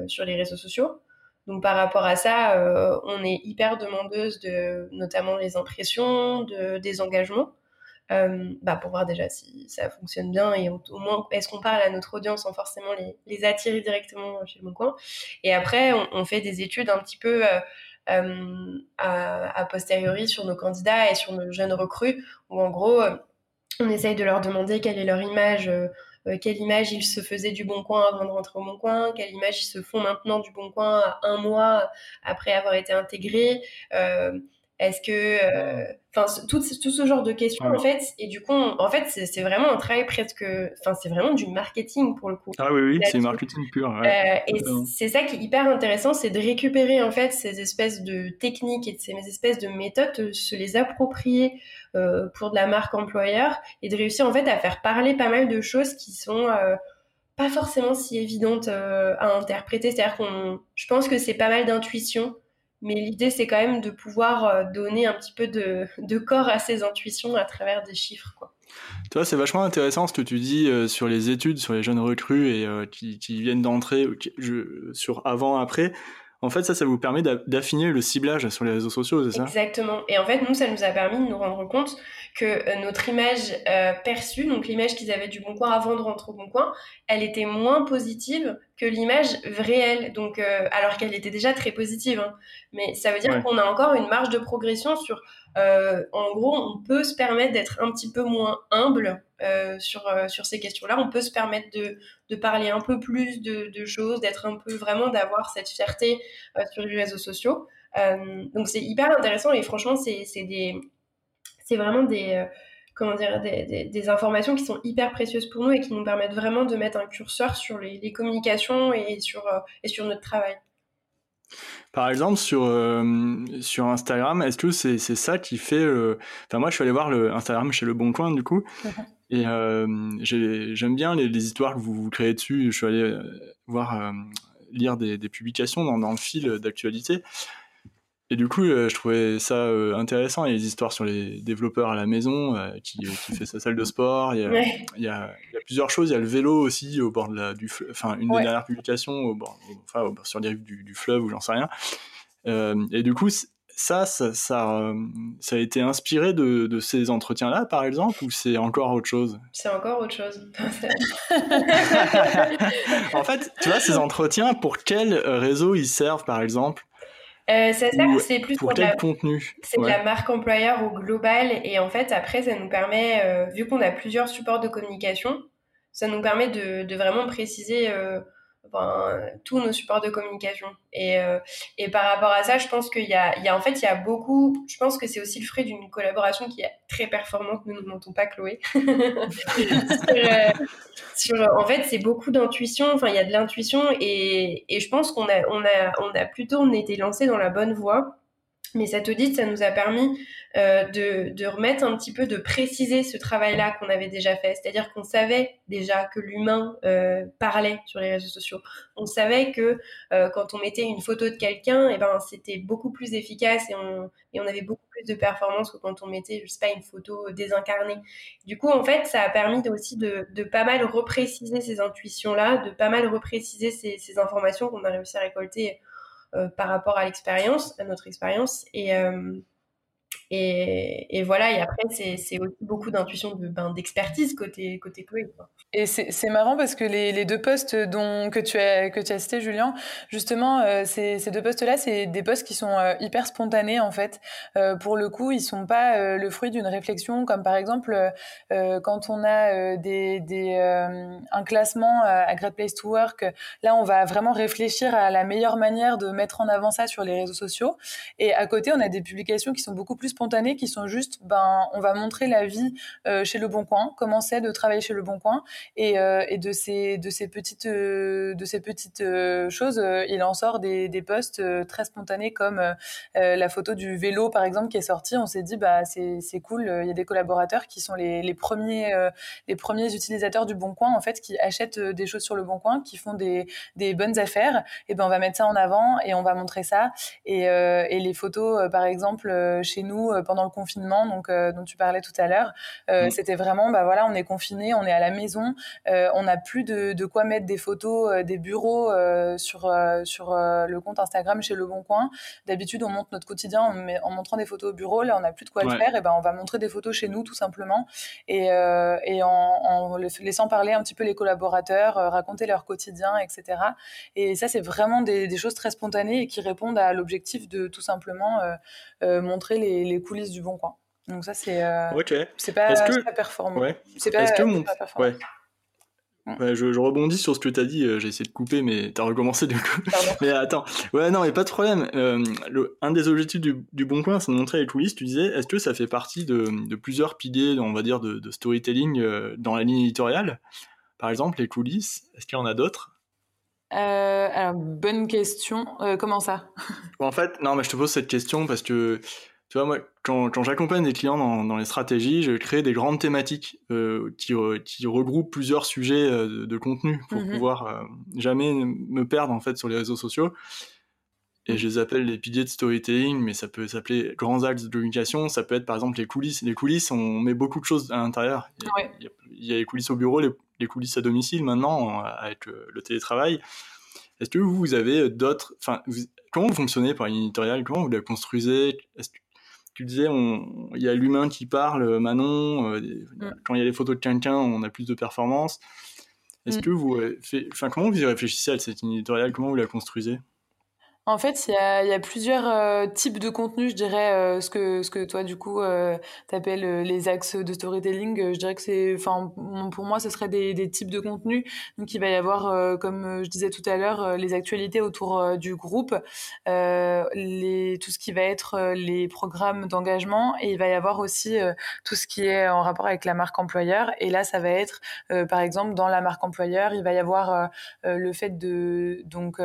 sur les réseaux sociaux. Donc par rapport à ça, on est hyper demandeuse de notamment les impressions, de, des engagements, bah, pour voir déjà si ça fonctionne bien et au, moins est-ce qu'on parle à notre audience sans forcément les, attirer directement chez le Bon Coin. Et après, on, fait des études un petit peu à, posteriori sur nos candidats et sur nos jeunes recrues, où en gros, euh, on essaye de leur demander quelle est leur image. Euh, quelle image ils se faisaient du Bon Coin avant de rentrer au Bon Coin, quelle image ils se font maintenant du Bon Coin un mois après avoir été intégrés, est-ce que, euh, enfin, tout, tout, ce genre de questions en fait, et du coup, en fait, c'est vraiment un travail presque, enfin, c'est vraiment du marketing pour le coup. Ah oui, oui, c'est marketing pur. Euh, et c'est ça qui est hyper intéressant, c'est de récupérer en fait ces espèces de techniques et ces espèces de méthodes, se les approprier euh, pour de la marque employeur et de réussir en fait à faire parler pas mal de choses qui sont pas forcément si évidentes à interpréter. C'est-à-dire qu'on, je pense que c'est pas mal d'intuition mais l'idée, c'est quand même de pouvoir euh, donner un petit peu de, de, corps à ces intuitions à travers des chiffres. Quoi. Tu vois, c'est vachement intéressant ce que tu dis euh, sur les études, sur les jeunes recrues et euh, qui, qui, viennent d'entrer, sur avant-après. En fait, ça, ça vous permet d'affiner le ciblage sur les réseaux sociaux, c'est ça? Exactement. Et en fait, nous, ça nous a permis de nous rendre compte que euh, notre image euh, perçue, donc l'image qu'ils avaient du Bon Coin avant de rentrer au Bon Coin, elle était moins positive que l'image réelle. Donc, euh, alors qu'elle était déjà très positive. Hein. Mais ça veut dire qu'on a encore une marge de progression sur. En gros, on peut se permettre d'être un petit peu moins humble sur, sur ces questions-là. On peut se permettre de, de parler un peu plus de, choses, d'être un peu vraiment d'avoir cette fierté sur les réseaux sociaux. donc c'est hyper intéressant et franchement c'est vraiment des, euh, comment dire, des, informations qui sont hyper précieuses pour nous et qui nous permettent vraiment de mettre un curseur sur les, communications et sur, euh, et sur notre travail. Par exemple, sur, euh, sur Instagram, est-ce que c'est ça qui fait... Enfin, moi, je suis allé voir le Instagram chez Le Bon Coin, du coup, [LAUGHS] et j'aime bien les, les, histoires que vous, vous, créez dessus. Je suis allé voir, lire des, des publications dans, dans, le fil d'actualité. Et du coup, euh, je trouvais ça euh, intéressant. Il y a des histoires sur les développeurs à la maison euh, qui, qui, fait sa salle de sport. Il y, a, il, y a, il y, a, plusieurs choses. Il y a le vélo aussi au bord de la, du Enfin, une des dernières publications au bord, enfin, sur les rives du, du, fleuve ou j'en sais rien. et du coup, ça, ça, ça, ça, a été inspiré de, de ces entretiens-là, par exemple, ou c'est encore autre chose? C'est encore autre chose. [LAUGHS] en fait, tu vois, ces entretiens, pour quel réseau ils servent, par exemple? Euh, c'est ça, c'est plus pour, quel contenu C'est de la marque employeur au global et en fait après ça nous permet, euh, vu qu'on a plusieurs supports de communication, ça nous permet de, de vraiment préciser euh, tous nos supports de communication. Et, euh, et par rapport à ça, je pense qu'il y y a, en fait, il y a beaucoup, je pense que c'est aussi le fruit d'une collaboration qui est très performante, nous ne mentons pas Chloé. [LAUGHS] sur, en fait, c'est beaucoup d'intuition, enfin, il y a de l'intuition et, et je pense qu'on a, on a, on a plutôt, on été lancé dans la bonne voie. Mais cet audit, ça nous a permis euh, de, de, remettre un petit peu, de préciser ce travail-là qu'on avait déjà fait. C'est-à-dire qu'on savait déjà que l'humain euh, parlait sur les réseaux sociaux. On savait que euh, quand on mettait une photo de quelqu'un, et eh ben, c'était beaucoup plus efficace et on, et on avait beaucoup plus de performance que quand on mettait, pas, une photo désincarnée. Du coup, en fait, ça a permis aussi de, de pas mal repréciser ces intuitions-là, de pas mal repréciser ces, ces informations qu'on a réussi à récolter par rapport à l'expérience, à notre expérience. Et, euh, et, voilà, et après, c'est aussi beaucoup d'intuition, ben, d'expertise côté, côté Chloé. Et c'est marrant parce que les, deux postes dont, que, tu as, que tu as cités, Julien, justement, euh, ces, deux postes-là, c'est des postes qui sont euh, hyper spontanés, en fait. Euh, pour le coup, ils sont pas le fruit d'une réflexion, comme par exemple, quand on a des un classement à Great Place to Work, là, on va vraiment réfléchir à la meilleure manière de mettre en avant ça sur les réseaux sociaux. Et à côté, on a des publications qui sont beaucoup plus spontanées qui sont juste, ben, on va montrer la vie euh, chez Le Bon Coin, comment c'est de travailler chez Le Bon Coin, et, euh, de ces de ces petites euh, de ces petites choses, il en sort des, des posts très spontanés comme la photo du vélo par exemple qui est sortie. On s'est dit bah c'est c'est cool, il y a des collaborateurs qui sont les, les premiers les premiers utilisateurs du Bon Coin en fait qui achètent des choses sur Le Bon Coin, qui font des des bonnes affaires. Et ben on va mettre ça en avant et on va montrer ça. Et, et les photos par exemple chez nous euh, pendant le confinement, donc euh, dont tu parlais tout à l'heure. Euh, mm. C'était vraiment, bah voilà, on est confiné, on est à la maison, on n'a plus de, de, quoi mettre des photos des bureaux sur sur le compte Instagram chez Le Bon Coin. D'habitude, on montre notre quotidien en, en, montrant des photos au bureau. Là, on n'a plus de quoi le faire. Et ben, on va montrer des photos chez nous, tout simplement, et, et en, en, laissant parler un petit peu les collaborateurs, raconter leur quotidien, etc. Et ça, c'est vraiment des, des, choses très spontanées et qui répondent à l'objectif de tout simplement montrer les, les coulisses du Bon Coin. Donc ça, c'est euh, c'est pas, que... pas, performant. C'est pas, que mon... Ouais. Ouais, je, je, rebondis sur ce que tu as dit, euh, j'ai essayé de couper, mais tu as recommencé du coup. [LAUGHS] mais attends, ouais, non, mais pas de problème. Euh, le, un des objectifs du, du Bon Coin, c'est de montrer les coulisses. Tu disais, est-ce que ça fait partie de, de, plusieurs piliers, on va dire, de, de storytelling euh, dans la ligne éditoriale? Par exemple, les coulisses, est-ce qu'il y en a d'autres? Alors, bonne question. Comment ça? En fait, non, mais je te pose cette question parce que tu vois, moi, quand, quand j'accompagne des clients dans, dans, les stratégies, je crée des grandes thématiques euh, qui, qui, regroupent plusieurs sujets euh, de, contenu pour mhm. pouvoir euh, jamais me perdre en fait sur les réseaux sociaux. Et je les appelle les piliers de storytelling, mais ça peut s'appeler grands axes de communication. Ça peut être par exemple les coulisses. Les coulisses, on met beaucoup de choses à l'intérieur. Il, il, y a les coulisses au bureau, les, les coulisses à domicile maintenant avec le télétravail. Est-ce que vous, vous avez d'autres, enfin, comment vous fonctionnez par une éditoriale? Comment vous la construisez? Tu disais, il y a l'humain qui parle, Manon. Euh, mm. Quand il y a les photos de quelqu'un, on a plus de performance. Est-ce mm. que vous, enfin, comment vous y réfléchissez à cette éditoriale? Comment vous la construisez? En fait, il y a, y a, plusieurs euh, types de contenus, je dirais, euh, ce, que, ce que toi, du coup, euh, t'appelles euh, les axes de storytelling. je dirais que c'est, enfin, pour moi, ce serait des, des, types de contenus. Donc, il va y avoir, comme je disais tout à l'heure, les actualités autour du groupe, les, tout ce qui va être les programmes d'engagement, et il va y avoir aussi tout ce qui est en rapport avec la marque employeur. Et là, ça va être, par exemple, dans la marque employeur, il va y avoir le fait de donc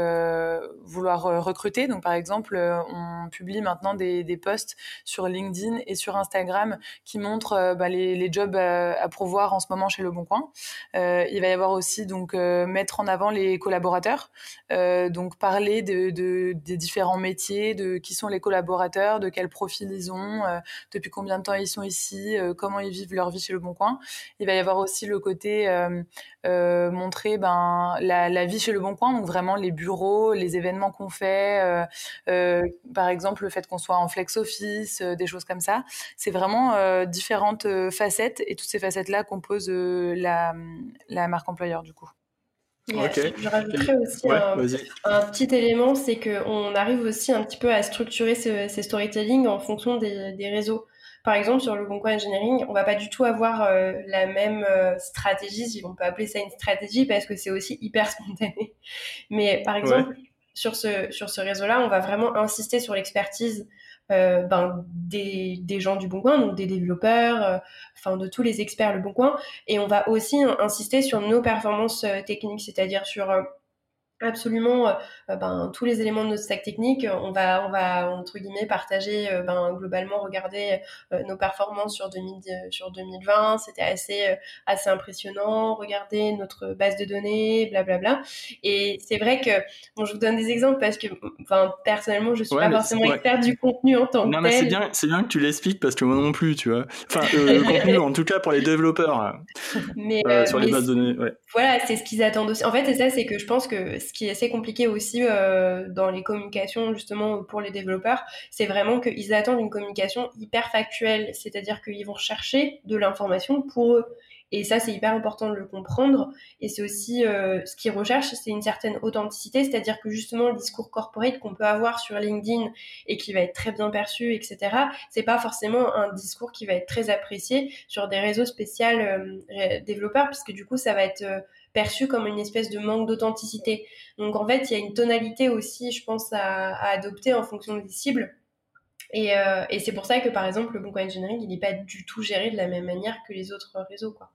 vouloir recruter. Donc, par exemple, euh, on publie maintenant des, posts sur LinkedIn et sur Instagram qui montrent euh, bah, les, jobs à, à, pourvoir en ce moment chez Le Bon Coin. Euh, il va y avoir aussi donc mettre en avant les collaborateurs, donc parler de, de, des différents métiers, de qui sont les collaborateurs, de quel profil ils ont, depuis combien de temps ils sont ici, comment ils vivent leur vie chez Le Bon Coin. Il va y avoir aussi le côté montrer ben la, la vie chez Le Bon Coin, donc vraiment les bureaux, les événements qu'on fait euh, euh, par exemple le fait qu'on soit en flex office, euh, des choses comme ça. C'est vraiment différentes facettes et toutes ces facettes-là composent la, la marque employeur du coup. Je rajouterais aussi un, petit élément, c'est qu'on arrive aussi un petit peu à structurer ces, ces storytelling en fonction des, des réseaux. Par exemple, sur le Bon Coin Engineering, on va pas du tout avoir euh, la même euh, stratégie, si on peut appeler ça une stratégie, parce que c'est aussi hyper [LAUGHS] spontané. Mais par exemple, sur ce, sur ce réseau-là, on va vraiment insister sur l'expertise euh, ben, des, des, gens du Bon Coin, donc des développeurs, euh, enfin de tous les experts le Bon Coin, et on va aussi insister sur nos performances euh, techniques, c'est-à-dire sur absolument euh, ben, tous les éléments de notre stack technique. On va, on va entre guillemets partager, euh, ben, globalement regarder euh, nos performances sur, 2000, sur 2020. C'était assez, assez impressionnant. Regarder notre base de données, blablabla. Et c'est vrai que, bon, je vous donne des exemples parce que, enfin, personnellement, je suis pas forcément experte du contenu en tant que non, mais c'est bien, c'est bien que tu l'expliques parce que moi non plus, tu vois. Enfin, le [LAUGHS] contenu, en tout cas pour les développeurs. Mais, sur les bases de données, ouais. Voilà, c'est ce qu'ils attendent aussi. En fait, c'est ça, c'est que je pense que ce qui est assez compliqué aussi euh, dans les communications justement pour les développeurs, c'est vraiment qu'ils attendent une communication hyper factuelle, c'est-à-dire qu'ils vont chercher de l'information pour eux. Et ça, c'est hyper important de le comprendre. Et c'est aussi euh, ce qu'ils recherchent, c'est une certaine authenticité, c'est-à-dire que justement le discours corporate qu'on peut avoir sur LinkedIn et qui va être très bien perçu, etc. C'est pas forcément un discours qui va être très apprécié sur des réseaux spéciaux euh, développeurs, puisque du coup, ça va être perçu comme une espèce de manque d'authenticité. Donc en fait, il y a une tonalité aussi, je pense, à, adopter en fonction des cibles. Euh, et, c'est pour ça que par exemple, le Bon Coin Engineering, il n'est pas du tout géré de la même manière que les autres réseaux. Quoi.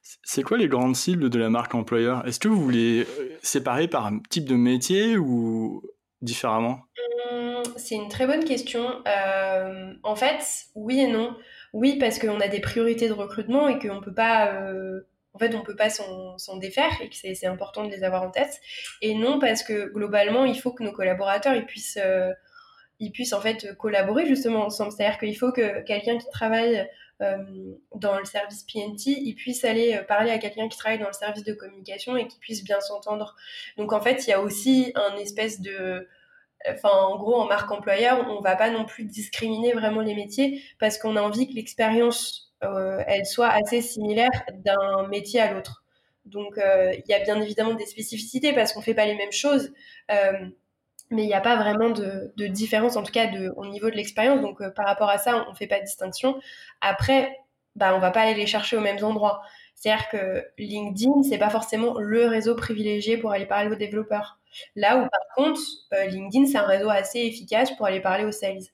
C'est quoi les grandes cibles de la marque employeur? Est-ce que vous les euh, séparez par un type de métier ou différemment? Hum, C'est une très bonne question. Euh, en fait, oui et non. Oui, parce qu'on a des priorités de recrutement et qu'on ne peut pas en fait, on peut pas s'en défaire et que c'est important de les avoir en tête. Et non, parce que globalement, il faut que nos collaborateurs ils puissent, euh, ils puissent en fait collaborer justement ensemble. C'est-à-dire qu'il faut que quelqu'un qui travaille euh, dans le service PNT, il puisse aller euh, parler à quelqu'un qui travaille dans le service de communication et qui puisse bien s'entendre. Donc en fait, il y a aussi un espèce de enfin en gros en marque employeur on va pas non plus discriminer vraiment les métiers parce qu'on a envie que l'expérience elle soit assez similaire d'un métier à l'autre. Donc, euh, il y a bien évidemment des spécificités parce qu'on ne fait pas les mêmes choses, euh, mais il n'y a pas vraiment de, différence, en tout cas au niveau de l'expérience. Donc, par rapport à ça, on ne fait pas de distinction. Après, bah, on ne va pas aller les chercher aux mêmes endroits. C'est-à-dire que LinkedIn, c'est pas forcément le réseau privilégié pour aller parler aux développeurs. Là où, par contre, LinkedIn, c'est un réseau assez efficace pour aller parler aux sales.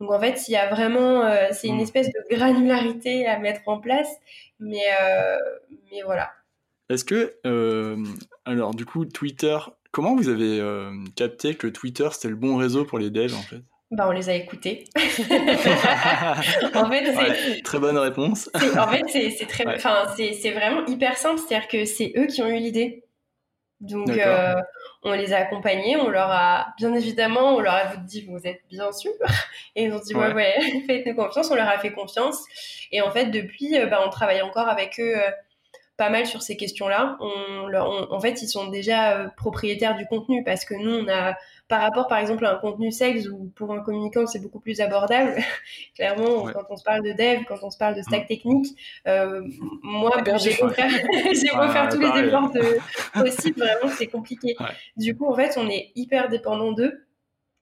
Donc en fait, il y a vraiment, euh, c'est une mm. espèce de granularité à mettre en place, mais, euh, mais voilà. Est-ce que, euh, alors du coup, Twitter, comment vous avez capté que Twitter c'était le bon réseau pour les devs en fait? Bah, on les a écoutés. [LAUGHS] [LAUGHS] en fait, très bonne réponse. en fait, c'est très, enfin, c'est vraiment hyper simple, c'est-à-dire que c'est eux qui ont eu l'idée. Donc, on les a accompagnés, on leur a, bien évidemment, on leur a dit, vous êtes bien sûr Et ils ont dit, ouais, ouais, [LAUGHS] faites-nous confiance, on leur a fait confiance. Et en fait, depuis, euh, bah, on travaille encore avec eux euh, pas mal sur ces questions-là. en fait, ils sont déjà euh, propriétaires du contenu parce que nous, on a, par rapport par exemple à un contenu sales ou pour un communicant, c'est beaucoup plus abordable. [LAUGHS] Clairement, quand on se parle de dev, quand on se parle de stack mm. technique, euh, moi, j'ai beau faire, faire tous les efforts [LAUGHS] possibles, vraiment, c'est compliqué. Du coup, en fait, on est hyper dépendant d'eux.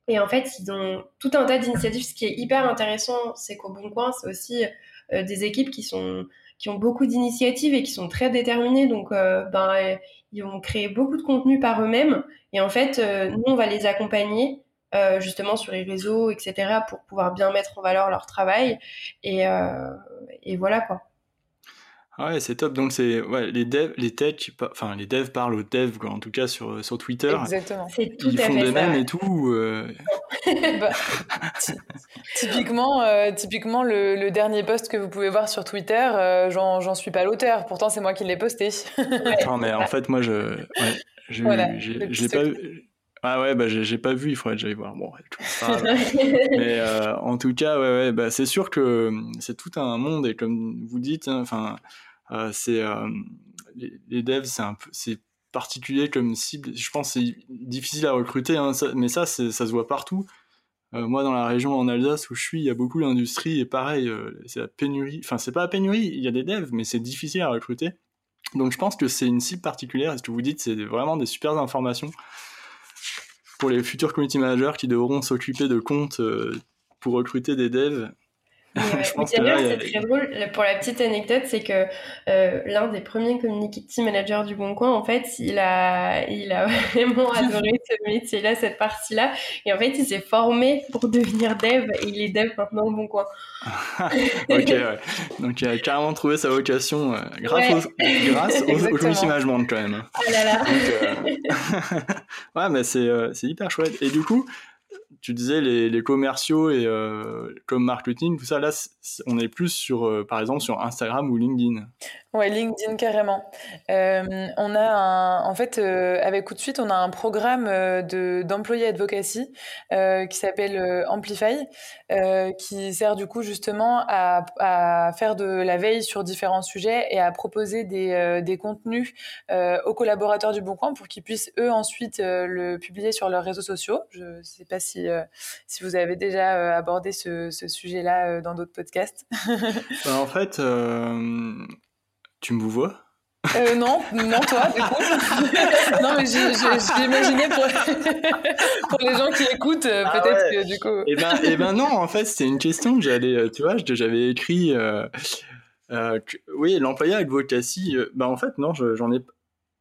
Et en fait, ils ont tout un tas d'initiatives. Ce qui est hyper intéressant, c'est qu'au Bon Coin, c'est aussi euh, des équipes qui sont qui ont beaucoup d'initiatives et qui sont très déterminés. Donc, euh, ben, ils vont créer beaucoup de contenu par eux-mêmes. Et en fait, euh, nous, on va les accompagner euh, justement sur les réseaux, etc., pour pouvoir bien mettre en valeur leur travail. Et, et voilà quoi. Ah ouais, c'est top. Donc c'est ouais, les devs, les tech, enfin les devs parlent aux devs quoi, en tout cas sur sur Twitter. Exactement. C'est tout Ils font des mêmes et tout. Euh... [LAUGHS] bah, typiquement, euh, typiquement le, le, dernier post que vous pouvez voir sur Twitter, euh, j'en suis pas l'auteur. Pourtant c'est moi qui l'ai posté. non mais en fait moi je, ouais, je, voilà, j'ai pas. Ah ouais, bah j'ai pas vu, il faudrait que j'aille voir. Bon, [LAUGHS] mais euh, en tout cas, ouais, ouais, bah, c'est sûr que c'est tout un monde et comme vous dites, hein, enfin, euh, c'est euh, les, devs, c'est un peu, c'est particulier comme cible. Je pense c'est difficile à recruter, hein, mais ça, ça se voit partout. moi, dans la région en Alsace où je suis, il y a beaucoup d'industries et pareil, c'est la pénurie. Enfin, c'est pas la pénurie, il y a des devs, mais c'est difficile à recruter. Donc, je pense que c'est une cible particulière. Et ce que vous dites, c'est vraiment des super informations pour les futurs community managers qui devront s'occuper de comptes euh, pour recruter des devs. [LAUGHS] que c'est très drôle. Pour la petite anecdote, c'est que euh, l'un des premiers community managers du Bon Coin, en fait, il a, il a [LAUGHS] vraiment adoré [LAUGHS] ce métier-là, cette partie-là. Et en fait, il s'est formé pour devenir dev et il est dev maintenant au Bon Coin. ok, ouais. Donc il a carrément trouvé sa vocation euh, grâce, au, grâce au, community management quand même. Oh là là. Euh, ouais, mais c'est hyper chouette. Et du coup, tu disais les, les commerciaux et euh, comme marketing, tout ça, là, on est plus sur, euh, par exemple, sur Instagram ou LinkedIn. Ouais, LinkedIn carrément. Euh, on a en fait, avec Coup de suite, on a un programme de d'employé advocacy qui s'appelle Amplify, qui sert du coup justement à, à faire de la veille sur différents sujets et à proposer des, des contenus aux collaborateurs du Bon Coin pour qu'ils puissent eux ensuite le publier sur leurs réseaux sociaux. Je ne sais pas si si vous avez déjà abordé ce, ce sujet-là dans d'autres podcasts. [LAUGHS] Ben, en fait tu me vois euh, non, non, toi, du coup. [LAUGHS] non, mais j'imaginais pour... [LAUGHS] pour les gens qui écoutent, euh, ah peut-être que du coup. Eh ben, eh ben non, en fait, c'était une question que j'allais, euh, tu vois, j'avais écrit. Euh, euh, oui, l'employé advocacy, ben en fait, non, j'en ai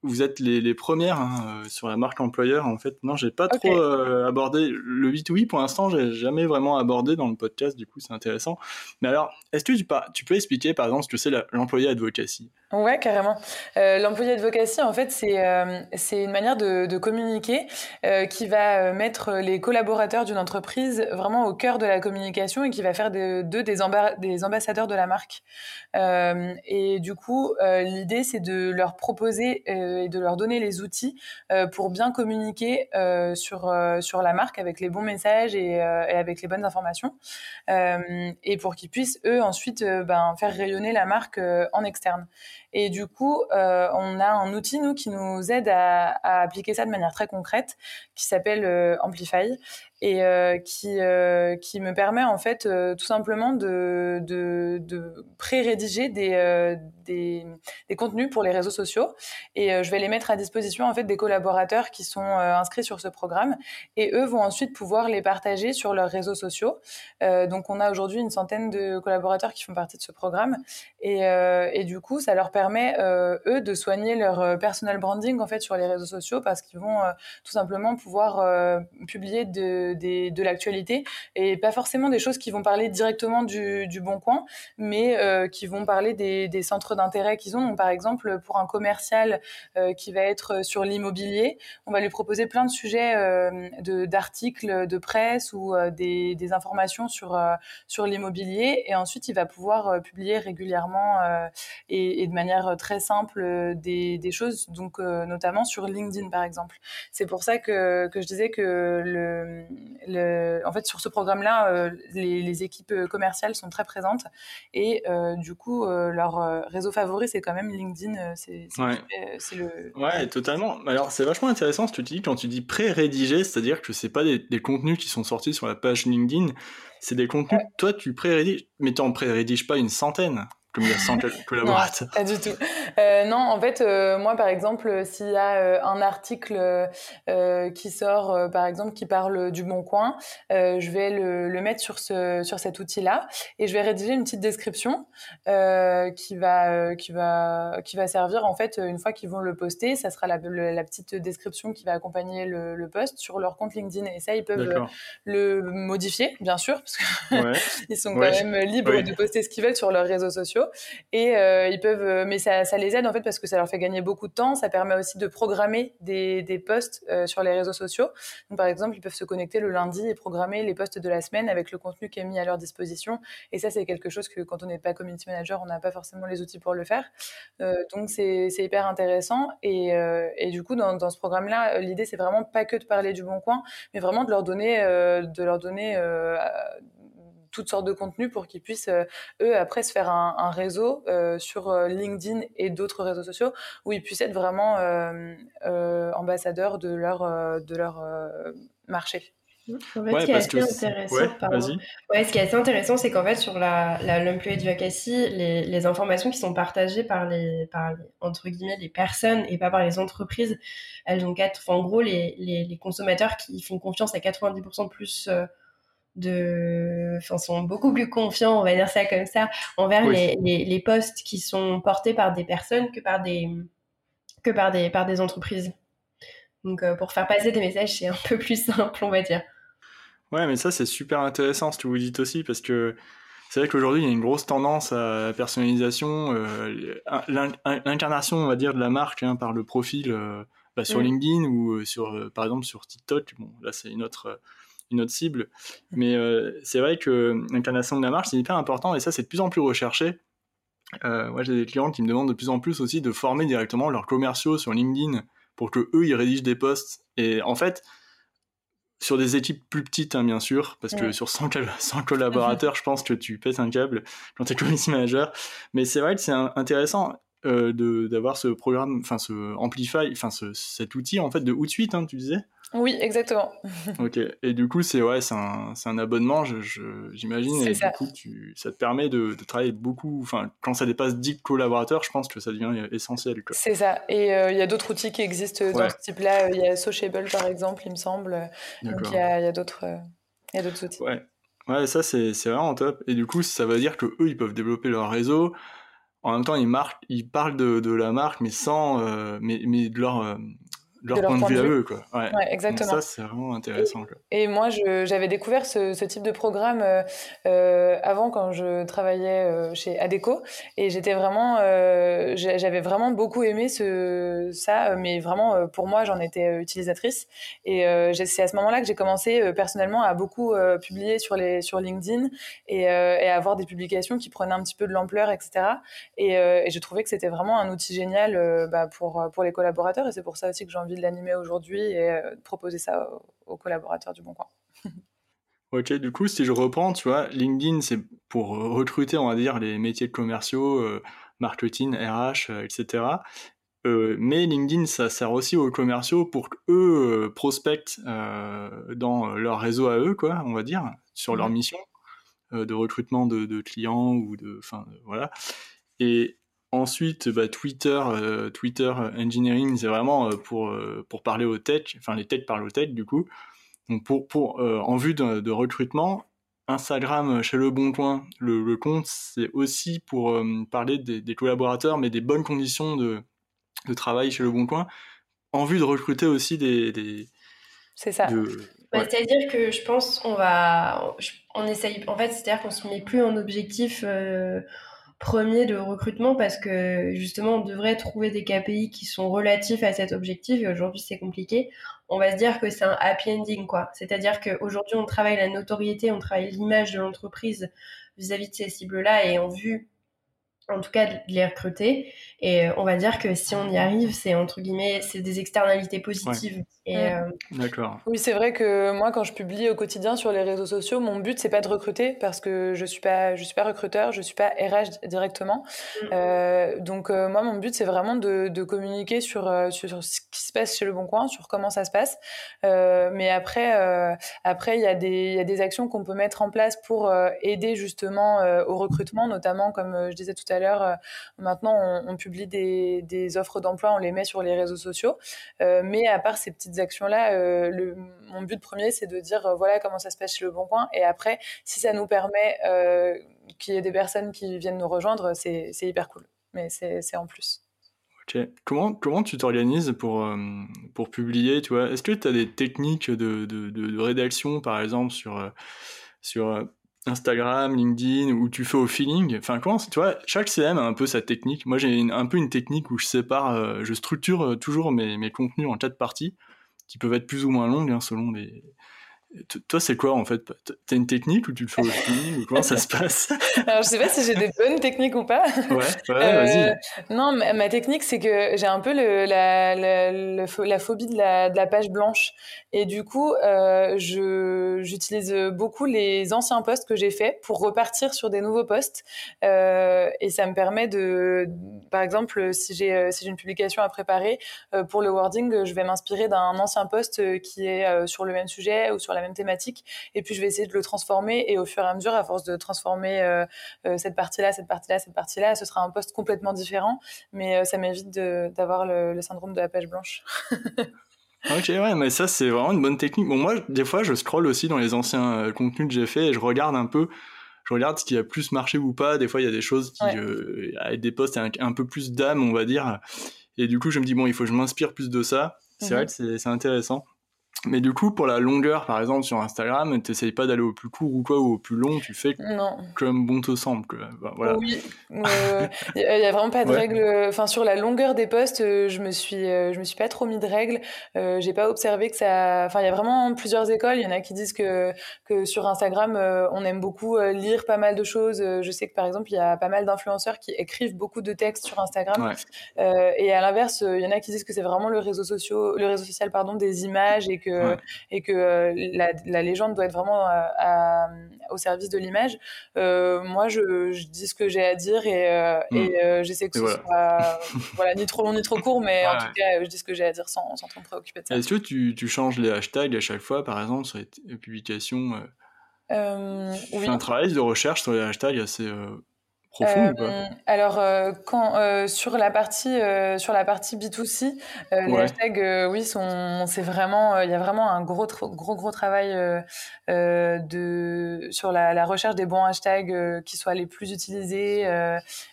vous êtes les, les premières hein, euh, sur la marque employeur. En fait, non, j'ai pas trop euh, abordé le 8 oui pour l'instant. J'ai jamais vraiment abordé dans le podcast. Du coup, c'est intéressant. Mais alors, est-ce que tu, tu, peux expliquer, par exemple, ce que c'est l'employé advocacy? Ouais, carrément. Euh, l'employé advocacy, en fait, c'est euh, c'est une manière de, de communiquer qui va mettre les collaborateurs d'une entreprise vraiment au cœur de la communication et qui va faire d'eux des, des ambassadeurs de la marque. et du coup, l'idée, c'est de leur proposer et de leur donner les outils euh, pour bien communiquer euh, sur, euh, sur la marque avec les bons messages et, avec les bonnes informations. et pour qu'ils puissent, eux, ensuite, ben, faire rayonner la marque en externe. Et du coup, on a un outil, nous, qui nous aide à, appliquer ça de manière très concrète, qui s'appelle Amplify, et euh, qui, euh, qui me permet, en fait, euh, tout simplement de, de, de pré-rédiger des, des, des, contenus pour les réseaux sociaux. Et je vais les mettre à disposition, en fait, des collaborateurs qui sont inscrits sur ce programme. Et eux vont ensuite pouvoir les partager sur leurs réseaux sociaux. donc, on a aujourd'hui une centaine de collaborateurs qui font partie de ce programme. Et, et du coup, ça leur permet euh, eux de soigner leur euh, personal branding en fait sur les réseaux sociaux parce qu'ils vont euh, tout simplement pouvoir publier de, de, l'actualité et pas forcément des choses qui vont parler directement du, bon coin, mais qui vont parler des, centres d'intérêt qu'ils ont. Donc, par exemple, pour un commercial qui va être sur l'immobilier, on va lui proposer plein de sujets de d'articles de presse ou des, informations sur sur l'immobilier et ensuite il va pouvoir publier régulièrement et, de manière euh, très simple euh, des, choses, donc euh, notamment sur LinkedIn par exemple. C'est pour ça que, que je disais que le, le, en fait sur ce programme-là, les, les, équipes commerciales sont très présentes et du coup leur réseau favori c'est quand même LinkedIn. C'est ouais. le ouais totalement. Alors c'est vachement intéressant ce que tu dis quand tu dis pré-rédigé, c'est-à-dire que c'est pas des, des, contenus qui sont sortis sur la page LinkedIn, c'est des contenus. Ouais. Toi tu pré-rédiges, mais tu en pré-rédiges pas une centaine comme il y a 100 collaborateurs. Non, pas du tout. Euh, non, en fait, euh, moi, par exemple, s'il y a euh, un article euh, qui sort, euh, par exemple, qui parle du Bon Coin, euh, je vais le, le, mettre sur ce sur cet outil-là et je vais rédiger une petite description qui va qui va qui va servir en fait une fois qu'ils vont le poster, ça sera la, la petite description qui va accompagner le, le, post sur leur compte LinkedIn et ça ils peuvent le modifier, bien sûr, parce qu'ils ouais. [LAUGHS] sont quand ouais. même libres de poster ce qu'ils veulent sur leurs réseaux sociaux et euh, ils peuvent euh, mais ça, les aide en fait parce que ça leur fait gagner beaucoup de temps. Ça permet aussi de programmer des, posts euh, sur les réseaux sociaux. Donc par exemple ils peuvent se connecter le lundi et programmer les posts de la semaine avec le contenu qui est mis à leur disposition. Et ça c'est quelque chose que quand on n'est pas community manager on n'a pas forcément les outils pour le faire. Donc c'est hyper intéressant. Et, du coup dans, dans ce programme là l'idée c'est vraiment pas que de parler du bon coin mais vraiment de leur donner de leur donner toutes sortes de contenus pour qu'ils puissent, euh, eux, après se faire un, un réseau euh, sur euh, LinkedIn et d'autres réseaux sociaux où ils puissent être vraiment euh, euh, ambassadeurs de leur, euh, de leur marché. En fait, ouais, ce, qui est assez intéressant, ouais, ouais, ce qui est assez intéressant, c'est qu'en fait, sur la, la advocacy, les, les informations qui sont partagées par les, par les, entre guillemets, les personnes et pas par les entreprises, elles ont quatre, en gros, les, les, les consommateurs qui font confiance à 90% plus euh, de, enfin, sont beaucoup plus confiants, on va dire ça comme ça, envers les, les, les, postes qui sont portés par des personnes que par des, que par des, par des entreprises. Donc, euh, pour faire passer des messages, c'est un peu plus simple, on va dire. Ouais, mais ça, c'est super intéressant ce que vous dites aussi, parce que c'est vrai qu'aujourd'hui, il y a une grosse tendance à la personnalisation, euh, l'incarnation, on va dire, de la marque hein, par le profil euh, bah, sur mm. LinkedIn ou sur, par exemple, sur TikTok. Bon, là, c'est une autre une autre cible. Mais euh, c'est vrai que l'incarnation de la marque, c'est hyper important et ça, c'est de plus en plus recherché. Euh, moi, j'ai des clients qui me demandent de plus en plus aussi de former directement leurs commerciaux sur LinkedIn pour que eux, ils rédigent des posts. Et en fait, sur des équipes plus petites, hein, bien sûr, parce que sur 100, 100 collaborateurs, je pense que tu pètes un câble quand tu es community manager. Mais c'est vrai que c'est intéressant euh, d'avoir ce programme, enfin ce Amplify, enfin cet outil en fait de Hootsuite, hein, tu disais? Oui, exactement. [LAUGHS] ok. Et du coup, c'est ouais, un, un, abonnement, j'imagine. et du coup, tu, ça te permet de, de travailler beaucoup. Enfin, quand ça dépasse 10 collaborateurs, je pense que ça devient essentiel. C'est ça. Et euh, il y a d'autres outils qui existent dans ce type-là. Il y a Sociable, par exemple, il me semble. Donc, il y a, y a d'autres outils. Ouais. Ouais, ça, c'est vraiment top. Et du coup, ça veut dire que eux, ils peuvent développer leur réseau. En même temps, ils, marquent, ils parlent de, de la marque, mais sans, euh, mais, mais de leur, euh, leur, point, de vue, à eux, quoi. Ouais. exactement. ça, c'est vraiment intéressant. Et, moi, j'avais découvert ce, ce, type de programme euh, euh, avant quand je travaillais euh, chez Adeco, et j'étais vraiment, euh, j'avais vraiment beaucoup aimé ce, ça, mais vraiment pour moi, j'en étais utilisatrice. Et c'est à ce moment-là que j'ai commencé personnellement à beaucoup publier sur les sur LinkedIn et, et, à avoir des publications qui prenaient un petit peu de l'ampleur, etc. Et, et je trouvais que c'était vraiment un outil génial bah, pour pour les collaborateurs, et c'est pour ça aussi que j'ai envie de l'animer aujourd'hui et euh, de proposer ça aux, collaborateurs du Bon Coin. [LAUGHS] Ok, du coup, si je reprends, tu vois, LinkedIn, c'est pour recruter, on va dire, les métiers commerciaux, euh, marketing, RH, etc. Euh, mais LinkedIn, ça sert aussi aux commerciaux pour qu'eux prospectent dans leur réseau à eux, quoi, on va dire, sur leur mission de recrutement de, de, clients ou de, enfin, voilà. Et Ensuite, bah, Twitter, euh, Twitter Engineering, c'est vraiment euh, pour, euh, pour parler aux tech, enfin les tech parlent aux tech du coup. Donc pour, pour en vue de, recrutement, Instagram chez Le Bon Coin, le, compte, c'est aussi pour parler des, collaborateurs, mais des bonnes conditions de, de, travail chez Le Bon Coin, en vue de recruter aussi des. des c'est ça. C'est-à-dire que je pense on va, on essaye, en fait, c'est-à-dire qu'on se met plus en objectif premier de recrutement parce que justement on devrait trouver des KPI qui sont relatifs à cet objectif et aujourd'hui c'est compliqué. On va se dire que c'est un happy ending quoi. C'est-à-dire qu'aujourd'hui on travaille la notoriété, on travaille l'image de l'entreprise vis-à-vis de ces cibles-là et en vue en tout cas de les recruter. Et euh, on va dire que si on y arrive, c'est entre guillemets, c'est des externalités positives. Et, euh, D'accord. Oui, c'est vrai que moi, quand je publie au quotidien sur les réseaux sociaux, mon but c'est pas de recruter parce que je suis pas, je suis pas recruteur, je suis pas RH directement. Mm. Euh, donc moi, mon but c'est vraiment de, de communiquer sur, sur, ce qui se passe chez le Bon Coin, sur comment ça se passe. mais après, après il y a des, il y a des actions qu'on peut mettre en place pour aider justement au recrutement, notamment comme je disais tout à l'heure, euh, maintenant on, publie des, offres d'emploi, on les met sur les réseaux sociaux. Euh, mais à part ces petites actions-là, euh, mon but premier, c'est de dire voilà comment ça se passe chez Le Bon Coin. Et après, si ça nous permet qu'il y ait des personnes qui viennent nous rejoindre, c'est hyper cool. Mais c'est en plus. Comment, comment tu t'organises pour, pour publier tu vois? Est-ce que tu as des techniques de, de, de, rédaction, par exemple, sur, sur Instagram, LinkedIn, où tu fais au feeling. Enfin, comment, tu vois, chaque CM a un peu sa technique. Moi, j'ai un peu une technique où je sépare, euh, je structure euh, toujours mes, mes contenus en quatre parties, qui peuvent être plus ou moins longues, hein, selon les, toi, c'est quoi en fait? T'as une technique ou tu le fais au feeling ou comment ça se passe? [LAUGHS] Alors, je sais pas si j'ai des bonnes techniques ou pas. Ouais, ouais [LAUGHS] vas-y. Euh, non, ma, technique, c'est que j'ai un peu le, la, la, la, phobie de la, de la, page blanche. Et du coup, euh, j'utilise beaucoup les anciens posts que j'ai faits pour repartir sur des nouveaux posts. Euh, et ça me permet de, par exemple, si j'ai euh, si une publication à préparer, euh, pour le wording, je vais m'inspirer d'un ancien post qui est sur le même sujet ou sur la même thématique. Et puis, je vais essayer de le transformer. Et au fur et à mesure, à force de transformer euh, euh, cette partie-là, cette partie-là, cette partie-là, ce sera un poste complètement différent. Mais euh, ça m'évite d'avoir le, syndrome de la page blanche. [LAUGHS] Ok, ouais, mais ça, c'est vraiment une bonne technique. Bon, moi, des fois, je scrolle aussi dans les anciens euh, contenus que j'ai fait et je regarde un peu, je regarde ce qui a plus marché ou pas. Des fois, il y a des choses qui, euh, avec des posts un, un peu plus d'âme, on va dire. Et du coup, je me dis, bon, il faut que je m'inspire plus de ça. C'est vrai mhm. que c'est intéressant. Mais du coup, pour la longueur, par exemple, sur Instagram, t'essayes pas d'aller au plus court ou quoi, ou au plus long, tu fais comme bon te semble. Bah, voilà. Oui, [LAUGHS] il euh, y, a vraiment pas de règle. Enfin, sur la longueur des posts, euh, je me suis, euh, je me suis pas trop mis de règles. Euh, J'ai pas observé que ça. Enfin, il y a vraiment plusieurs écoles. Il y en a qui disent que que sur Instagram, on aime beaucoup lire pas mal de choses. Je sais que par exemple, il y a pas mal d'influenceurs qui écrivent beaucoup de textes sur Instagram. et à l'inverse, il y en a qui disent que c'est vraiment le réseau social, le réseau social pardon, des images et que et que euh, la, légende doit être vraiment euh, au service de l'image. Euh, moi, je, dis ce que j'ai à dire et, mm. j'essaie que ce soit voilà, ni trop long ni trop court, mais en tout cas, je dis ce que j'ai à dire sans, sans trop me préoccuper de ça. Est-ce que tu, tu, changes les hashtags à chaque fois, par exemple, sur les publications euh, oui. un travail de recherche sur les hashtags assez euh, alors, euh, quand euh, sur la partie sur la partie B2C, les hashtags, oui, sont c'est vraiment il y a vraiment un gros gros gros travail de sur la, la, recherche des bons hashtags qui soient les plus utilisés,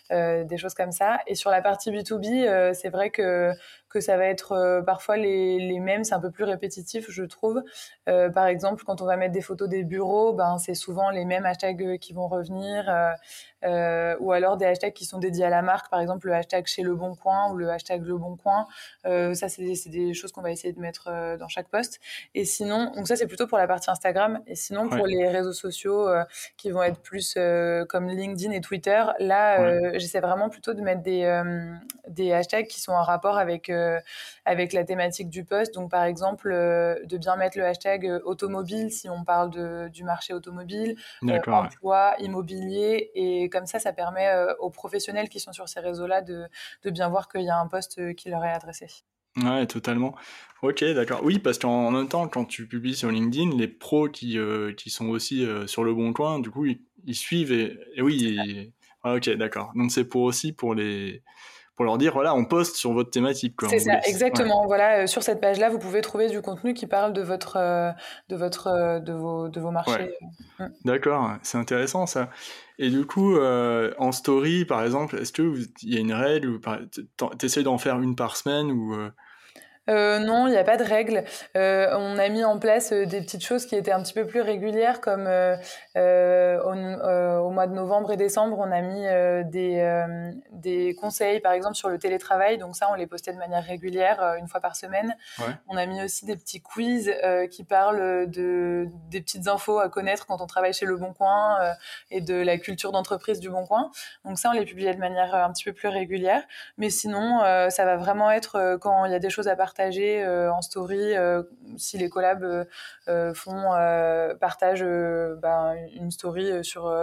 des choses comme ça. Et sur la partie B2B, c'est vrai que que ça va être euh, parfois les, les mêmes, c'est un peu plus répétitif, je trouve. Euh, par exemple, quand on va mettre des photos des bureaux, ben, c'est souvent les mêmes hashtags euh, qui vont revenir, euh, ou alors des hashtags qui sont dédiés à la marque, par exemple le hashtag chez Le Bon Coin ou le hashtag Le Bon Coin. ça, c'est des, des, choses qu'on va essayer de mettre dans chaque poste. Et sinon, donc ça, c'est plutôt pour la partie Instagram. Et sinon, pour les réseaux sociaux qui vont être plus comme LinkedIn et Twitter, là, j'essaie vraiment plutôt de mettre des, des hashtags qui sont en rapport avec avec la thématique du poste. Donc, par exemple, euh, de bien mettre le hashtag euh, automobile si on parle de, du marché automobile, emploi, immobilier. Et comme ça, ça permet aux professionnels qui sont sur ces réseaux-là de, de bien voir qu'il y a un poste qui leur est adressé. Ouais, totalement. Ok, d'accord. Oui, parce qu'en même temps, quand tu publies sur LinkedIn, les pros qui, qui sont aussi sur le bon coin, du coup, ils, suivent et, oui. ok, d'accord. Donc c'est pour aussi pour les pour leur dire voilà on poste sur votre thématique c'est ça exactement. Voilà euh, sur cette page là vous pouvez trouver du contenu qui parle de votre euh, de votre euh, de vos de vos marchés. Mm. d'accord c'est intéressant ça. Et du coup en story par exemple est-ce que il y a une règle ou tu essaies d'en faire une par semaine ou euh, non, il n'y a pas de règle. Euh, on a mis en place euh, des petites choses qui étaient un petit peu plus régulières, comme au, mois de novembre et décembre, on a mis des, des conseils, par exemple, sur le télétravail. Donc ça, on les postait de manière régulière, une fois par semaine. On a mis aussi des petits quiz qui parlent de, des petites infos à connaître quand on travaille chez Le Bon Coin et de la culture d'entreprise du Bon Coin. Donc ça, on les publiait de manière un petit peu plus régulière. Mais sinon, ça va vraiment être quand il y a des choses à partager euh, en story euh, si les collabs euh, font partagent ben, une story sur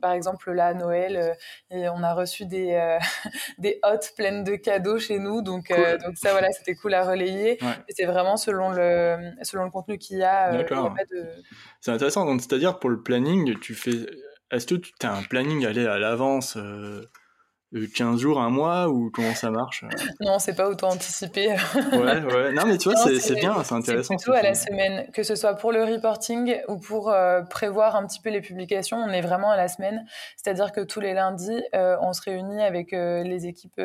par exemple là à Noël et on a reçu des [LAUGHS] des hottes pleines de cadeaux chez nous donc donc ça voilà c'était cool à relayer. C'est vraiment selon le selon le contenu qu'il y a, c'est intéressant donc c'est à dire pour le planning tu fais est-ce que tu as un planning aller à l'avance 15 jours, un mois ou comment ça marche [LAUGHS] Non, c'est pas autant anticipé. ouais, ouais. Non, mais tu vois, c'est bien, c'est intéressant. Plutôt à la semaine, que ce soit pour le reporting ou pour euh, prévoir un petit peu les publications, on est vraiment à la semaine. C'est-à-dire que tous les lundis, euh, on se réunit avec euh, les équipes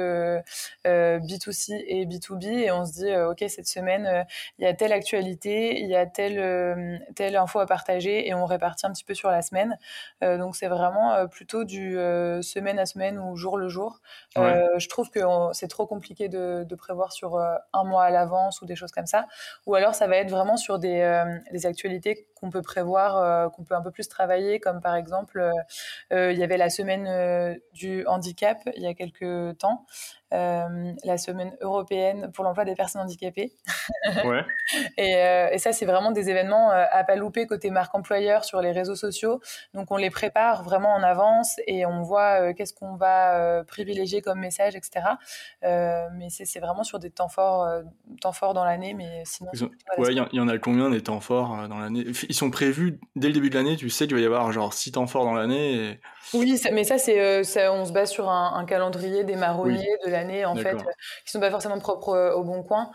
B2C et B2B et on se dit, OK, cette semaine, il y a telle actualité, il y a telle, telle info à partager et on répartit un petit peu sur la semaine. donc, c'est vraiment plutôt du semaine à semaine ou jour le jour euh, je trouve que c'est trop compliqué de, prévoir sur euh, un mois à l'avance ou des choses comme ça. Ou alors, ça va être vraiment sur des, euh, des actualités qu'on peut prévoir, qu'on peut un peu plus travailler, comme par exemple, il y avait la semaine du handicap il y a quelques temps. Euh, la semaine européenne pour l'emploi des personnes handicapées. [LAUGHS] Ouais. [LAUGHS] et, euh, et, ça, c'est vraiment des événements euh, à pas louper côté marque employeur sur les réseaux sociaux. Donc, on les prépare vraiment en avance et on voit qu'est-ce qu'on va privilégier comme message, etc. mais c'est vraiment sur des temps forts, temps forts dans l'année. Mais sinon, ouais, il y, en a combien des temps forts dans l'année? Ils sont prévus dès le début de l'année. Tu sais qu'il va y avoir genre six temps forts dans l'année. Oui, mais ça, c'est on se base sur un, calendrier des marronniers de la l'année, en fait, qui sont pas forcément propres au Bon Coin.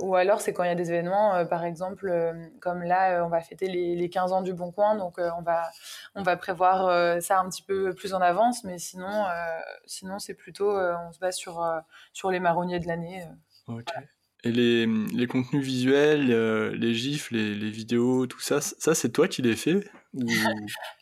Ou alors, c'est quand il y a des événements, par exemple, comme là, on va fêter les, les, 15 ans du Bon Coin, donc on, va, on va prévoir ça un petit peu plus en avance, mais sinon, sinon c'est plutôt, on se base sur, sur les marronniers de l'année. Et les, les, contenus visuels, les gifs, les, les, vidéos, tout ça, ça c'est toi qui les fais?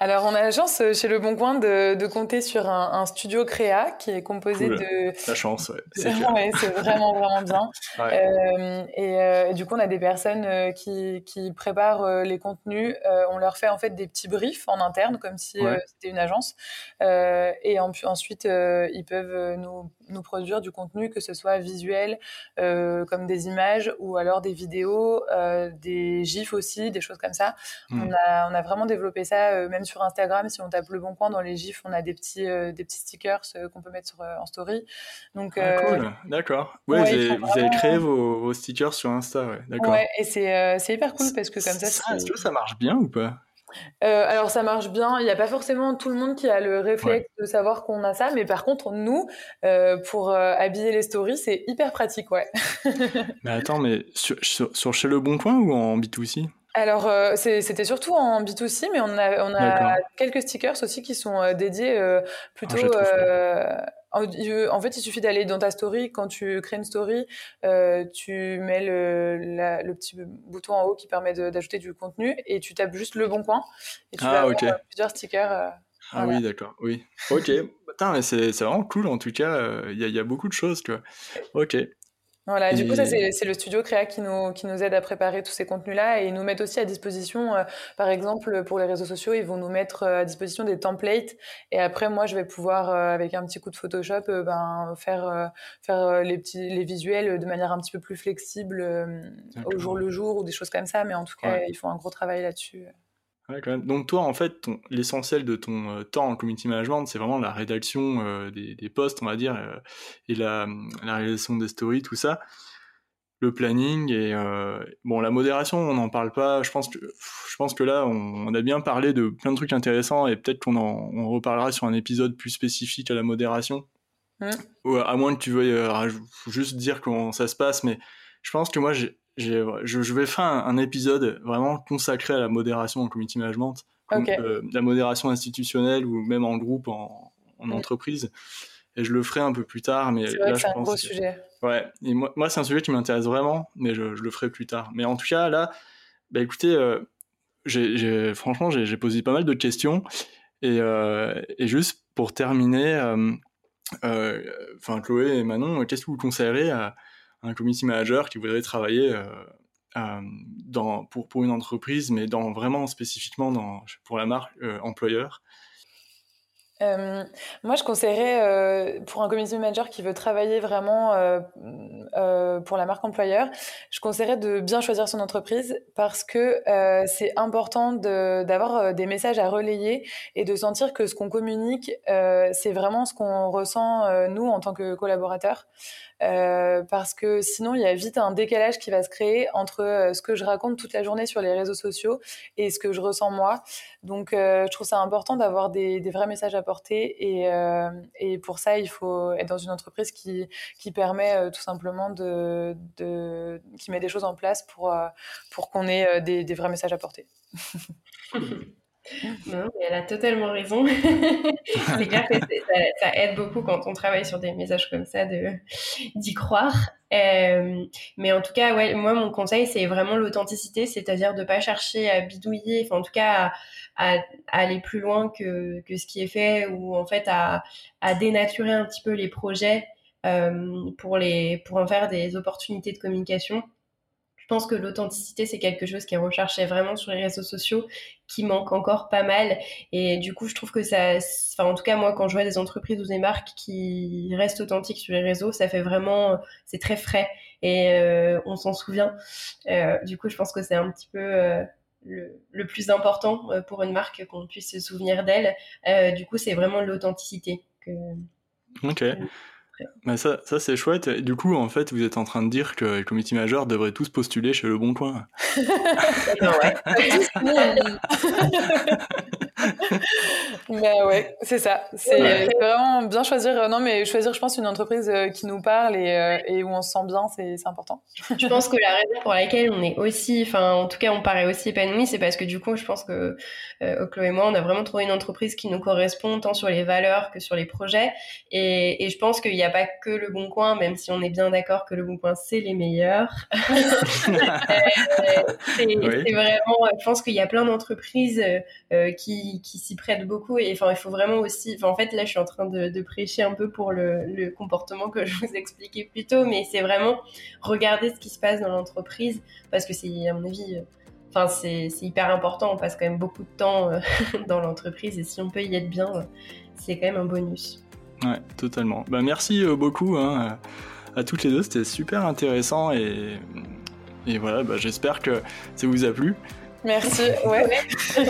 Alors, on a la chance euh, chez Le Bon Coin de, de compter sur un, studio créa qui est composé de. La chance, ouais. C'est vraiment, vraiment bien. [LAUGHS] Euh, euh, et, du coup, on a des personnes qui, qui préparent les contenus. on leur fait en fait des petits briefs en interne, comme si c'était une agence. et ensuite, ils peuvent nous, nous, produire du contenu, que ce soit visuel, comme des images, ou alors des vidéos, des gifs aussi, des choses comme ça. Hmm. On, a, on a vraiment développé développer ça, euh, même sur Instagram. Si on tape le bon coin dans les gifs, on a des petits, euh, des petits stickers euh, qu'on peut mettre sur, en story. Donc, ah, cool, d'accord. Ouais, vous, avez, créé vos, stickers sur Insta, ouais, d'accord. Ouais, et c'est hyper cool parce que comme ça. ça Est-ce que ça marche bien ou pas? Alors ça marche bien. Il n'y a pas forcément tout le monde qui a le réflexe de savoir qu'on a ça, mais par contre nous, pour habiller les stories, c'est hyper pratique, ouais. [LAUGHS] mais attends, mais sur, sur, chez Le Bon Coin ou en B2C alors, euh, c'était surtout en B2C, mais on a, on a quelques stickers aussi qui sont euh, dédiés euh, plutôt. Ah, en, fait, il suffit d'aller dans ta story. Quand tu crées une story, tu mets le, le, petit bouton en haut qui permet d'ajouter du contenu et tu tapes juste le bon coin et tu ah, vas avoir plusieurs stickers. ah oui, d'accord. Oui. Ok. c'est vraiment cool en tout cas. Il y, y, a beaucoup de choses, tu vois. Ok. Voilà, du coup, ça, c'est le studio Créa qui nous, qui nous aide à préparer tous ces contenus-là et ils nous mettent aussi à disposition, euh, par exemple, pour les réseaux sociaux, ils vont nous mettre euh, à disposition des templates et après, moi, je vais pouvoir, euh, avec un petit coup de Photoshop, ben, faire, faire les, petits, les visuels de manière un petit peu plus flexible au jour le jour ou des choses comme ça, mais en tout cas, ils font un gros travail là-dessus. Donc toi, en fait, l'essentiel de ton euh, temps en community management, c'est vraiment la rédaction euh, des, des, posts, on va dire, euh, et la, la, réalisation des stories, tout ça, le planning et bon, la modération, on n'en parle pas. Je pense que je pense que là, on, a bien parlé de plein de trucs intéressants et peut-être qu'on en on reparlera sur un épisode plus spécifique à la modération. Mmh. Ou à moins que tu veuilles juste dire comment ça se passe, mais je pense que moi, j'ai je, vais faire un, épisode vraiment consacré à la modération en community management, euh, la modération institutionnelle ou même en groupe, en, entreprise. Et je le ferai un peu plus tard. Mais là, c'est un gros sujet. Ouais, et moi, moi c'est un sujet qui m'intéresse vraiment, mais je, le ferai plus tard. Mais en tout cas, là, bah, écoutez, euh, franchement, j'ai posé pas mal de questions. Et, euh, et juste pour terminer, enfin Chloé et Manon, qu'est-ce que vous conseillerez à un community manager qui voudrait travailler euh, pour, une entreprise, mais dans, vraiment spécifiquement pour la marque euh, employeur euh, moi, je conseillerais pour un community manager qui veut travailler vraiment pour la marque employeur, je conseillerais de bien choisir son entreprise parce que c'est important d'avoir des messages à relayer et de sentir que ce qu'on communique, c'est vraiment ce qu'on ressent nous en tant que collaborateurs. Parce que sinon, il y a vite un décalage qui va se créer entre ce que je raconte toute la journée sur les réseaux sociaux et ce que je ressens moi. Donc, je trouve ça important d'avoir des, vrais messages à euh, et, pour ça, il faut être dans une entreprise qui, permet euh, tout simplement de, de, qui met des choses en place pour, euh, pour qu'on ait des, vrais messages à porter. [LAUGHS] Elle a totalement raison. [LAUGHS] c'est clair que ça, aide beaucoup quand on travaille sur des messages comme ça d'y croire. mais en tout cas, moi, mon conseil, c'est vraiment l'authenticité, c'est-à-dire de ne pas chercher à bidouiller, enfin, en tout cas, à, aller plus loin que, ce qui est fait ou en fait à, dénaturer un petit peu les projets euh, pour en faire des opportunités de communication. Pense que l'authenticité, c'est quelque chose qui est recherché vraiment sur les réseaux sociaux, qui manque encore pas mal. Et du coup, je trouve que ça, enfin, en tout cas, moi, quand je vois des entreprises ou des marques qui restent authentiques sur les réseaux, ça fait vraiment, c'est très frais et euh, on s'en souvient. Euh, du coup, je pense que c'est un petit peu euh, le, plus important pour une marque qu'on puisse se souvenir d'elle. Du coup, c'est vraiment l'authenticité. Que... Ok. Mais ça, ça c'est chouette. du coup, en fait, vous êtes en train de dire que les comités majeurs devraient tous postuler chez Le Bon Coin. [LAUGHS] bah ouais, [LAUGHS] [LAUGHS] c'est ça. C'est vraiment bien choisir. Euh, non, mais choisir, je pense, une entreprise euh, qui nous parle et, euh, et où on se sent bien, c'est important. [LAUGHS] Je pense que la raison pour laquelle on est aussi, enfin, en tout cas, on paraît aussi épanoui, c'est parce que du coup, je pense que euh, Chloé et moi, on a vraiment trouvé une entreprise qui nous correspond tant sur les valeurs que sur les projets. Et, et je pense qu'il n'y a pas que le Bon Coin, même si on est bien d'accord que le Bon Coin, c'est les meilleurs. [LAUGHS] c'est vraiment, je pense qu'il y a plein d'entreprises euh, qui, qui s'y prêtent beaucoup. Et enfin, il faut vraiment aussi, en fait, là, je suis en train de, prêcher un peu pour le, comportement que [LAUGHS] je vous expliquais plus tôt, mais c'est vraiment regarder ce qui se passe dans l'entreprise parce que c'est, à mon avis, euh, enfin, c'est hyper important. On passe quand même beaucoup de temps euh, [LAUGHS] dans l'entreprise et si on peut y être bien, c'est quand même un bonus. Ouais, totalement. Bah, merci beaucoup hein, à toutes les deux, c'était super intéressant et, et voilà, bah, j'espère que ça vous a plu. Merci, [LAUGHS] ouais. [LAUGHS]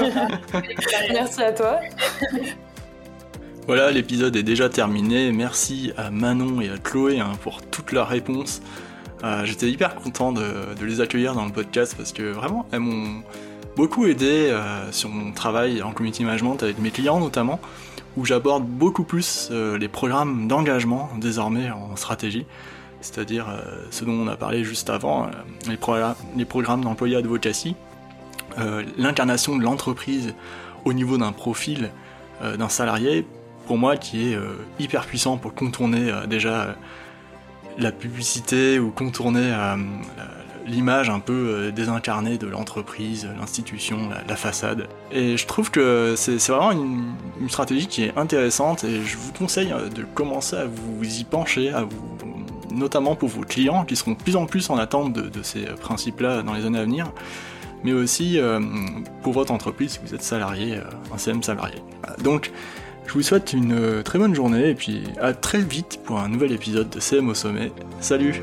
Merci à toi. Voilà, l'épisode est déjà terminé. Merci à Manon et à Chloé hein, pour toutes leurs réponses. Euh, j'étais hyper content de, les accueillir dans le podcast parce que vraiment, elles m'ont beaucoup aidé euh, sur mon travail en community management avec mes clients notamment, où j'aborde beaucoup plus euh, les programmes d'engagement désormais en stratégie, c'est-à-dire ce dont on a parlé juste avant, les, les programmes d'employés advocacy, euh, l'incarnation de l'entreprise au niveau d'un profil euh, d'un salarié, pour moi, qui est euh, hyper puissant pour contourner déjà la publicité ou contourner l'image un peu désincarnée de l'entreprise, l'institution, la, façade. Et je trouve que c'est vraiment une, stratégie qui est intéressante et je vous conseille de commencer à vous y pencher, à vous, notamment pour vos clients qui seront de plus en plus en attente de ces principes-là dans les années à venir mais aussi euh, pour votre entreprise si vous êtes salarié, euh, un CM salarié. Donc, je vous souhaite une euh, très bonne journée et puis à très vite pour un nouvel épisode de CM au sommet. Salut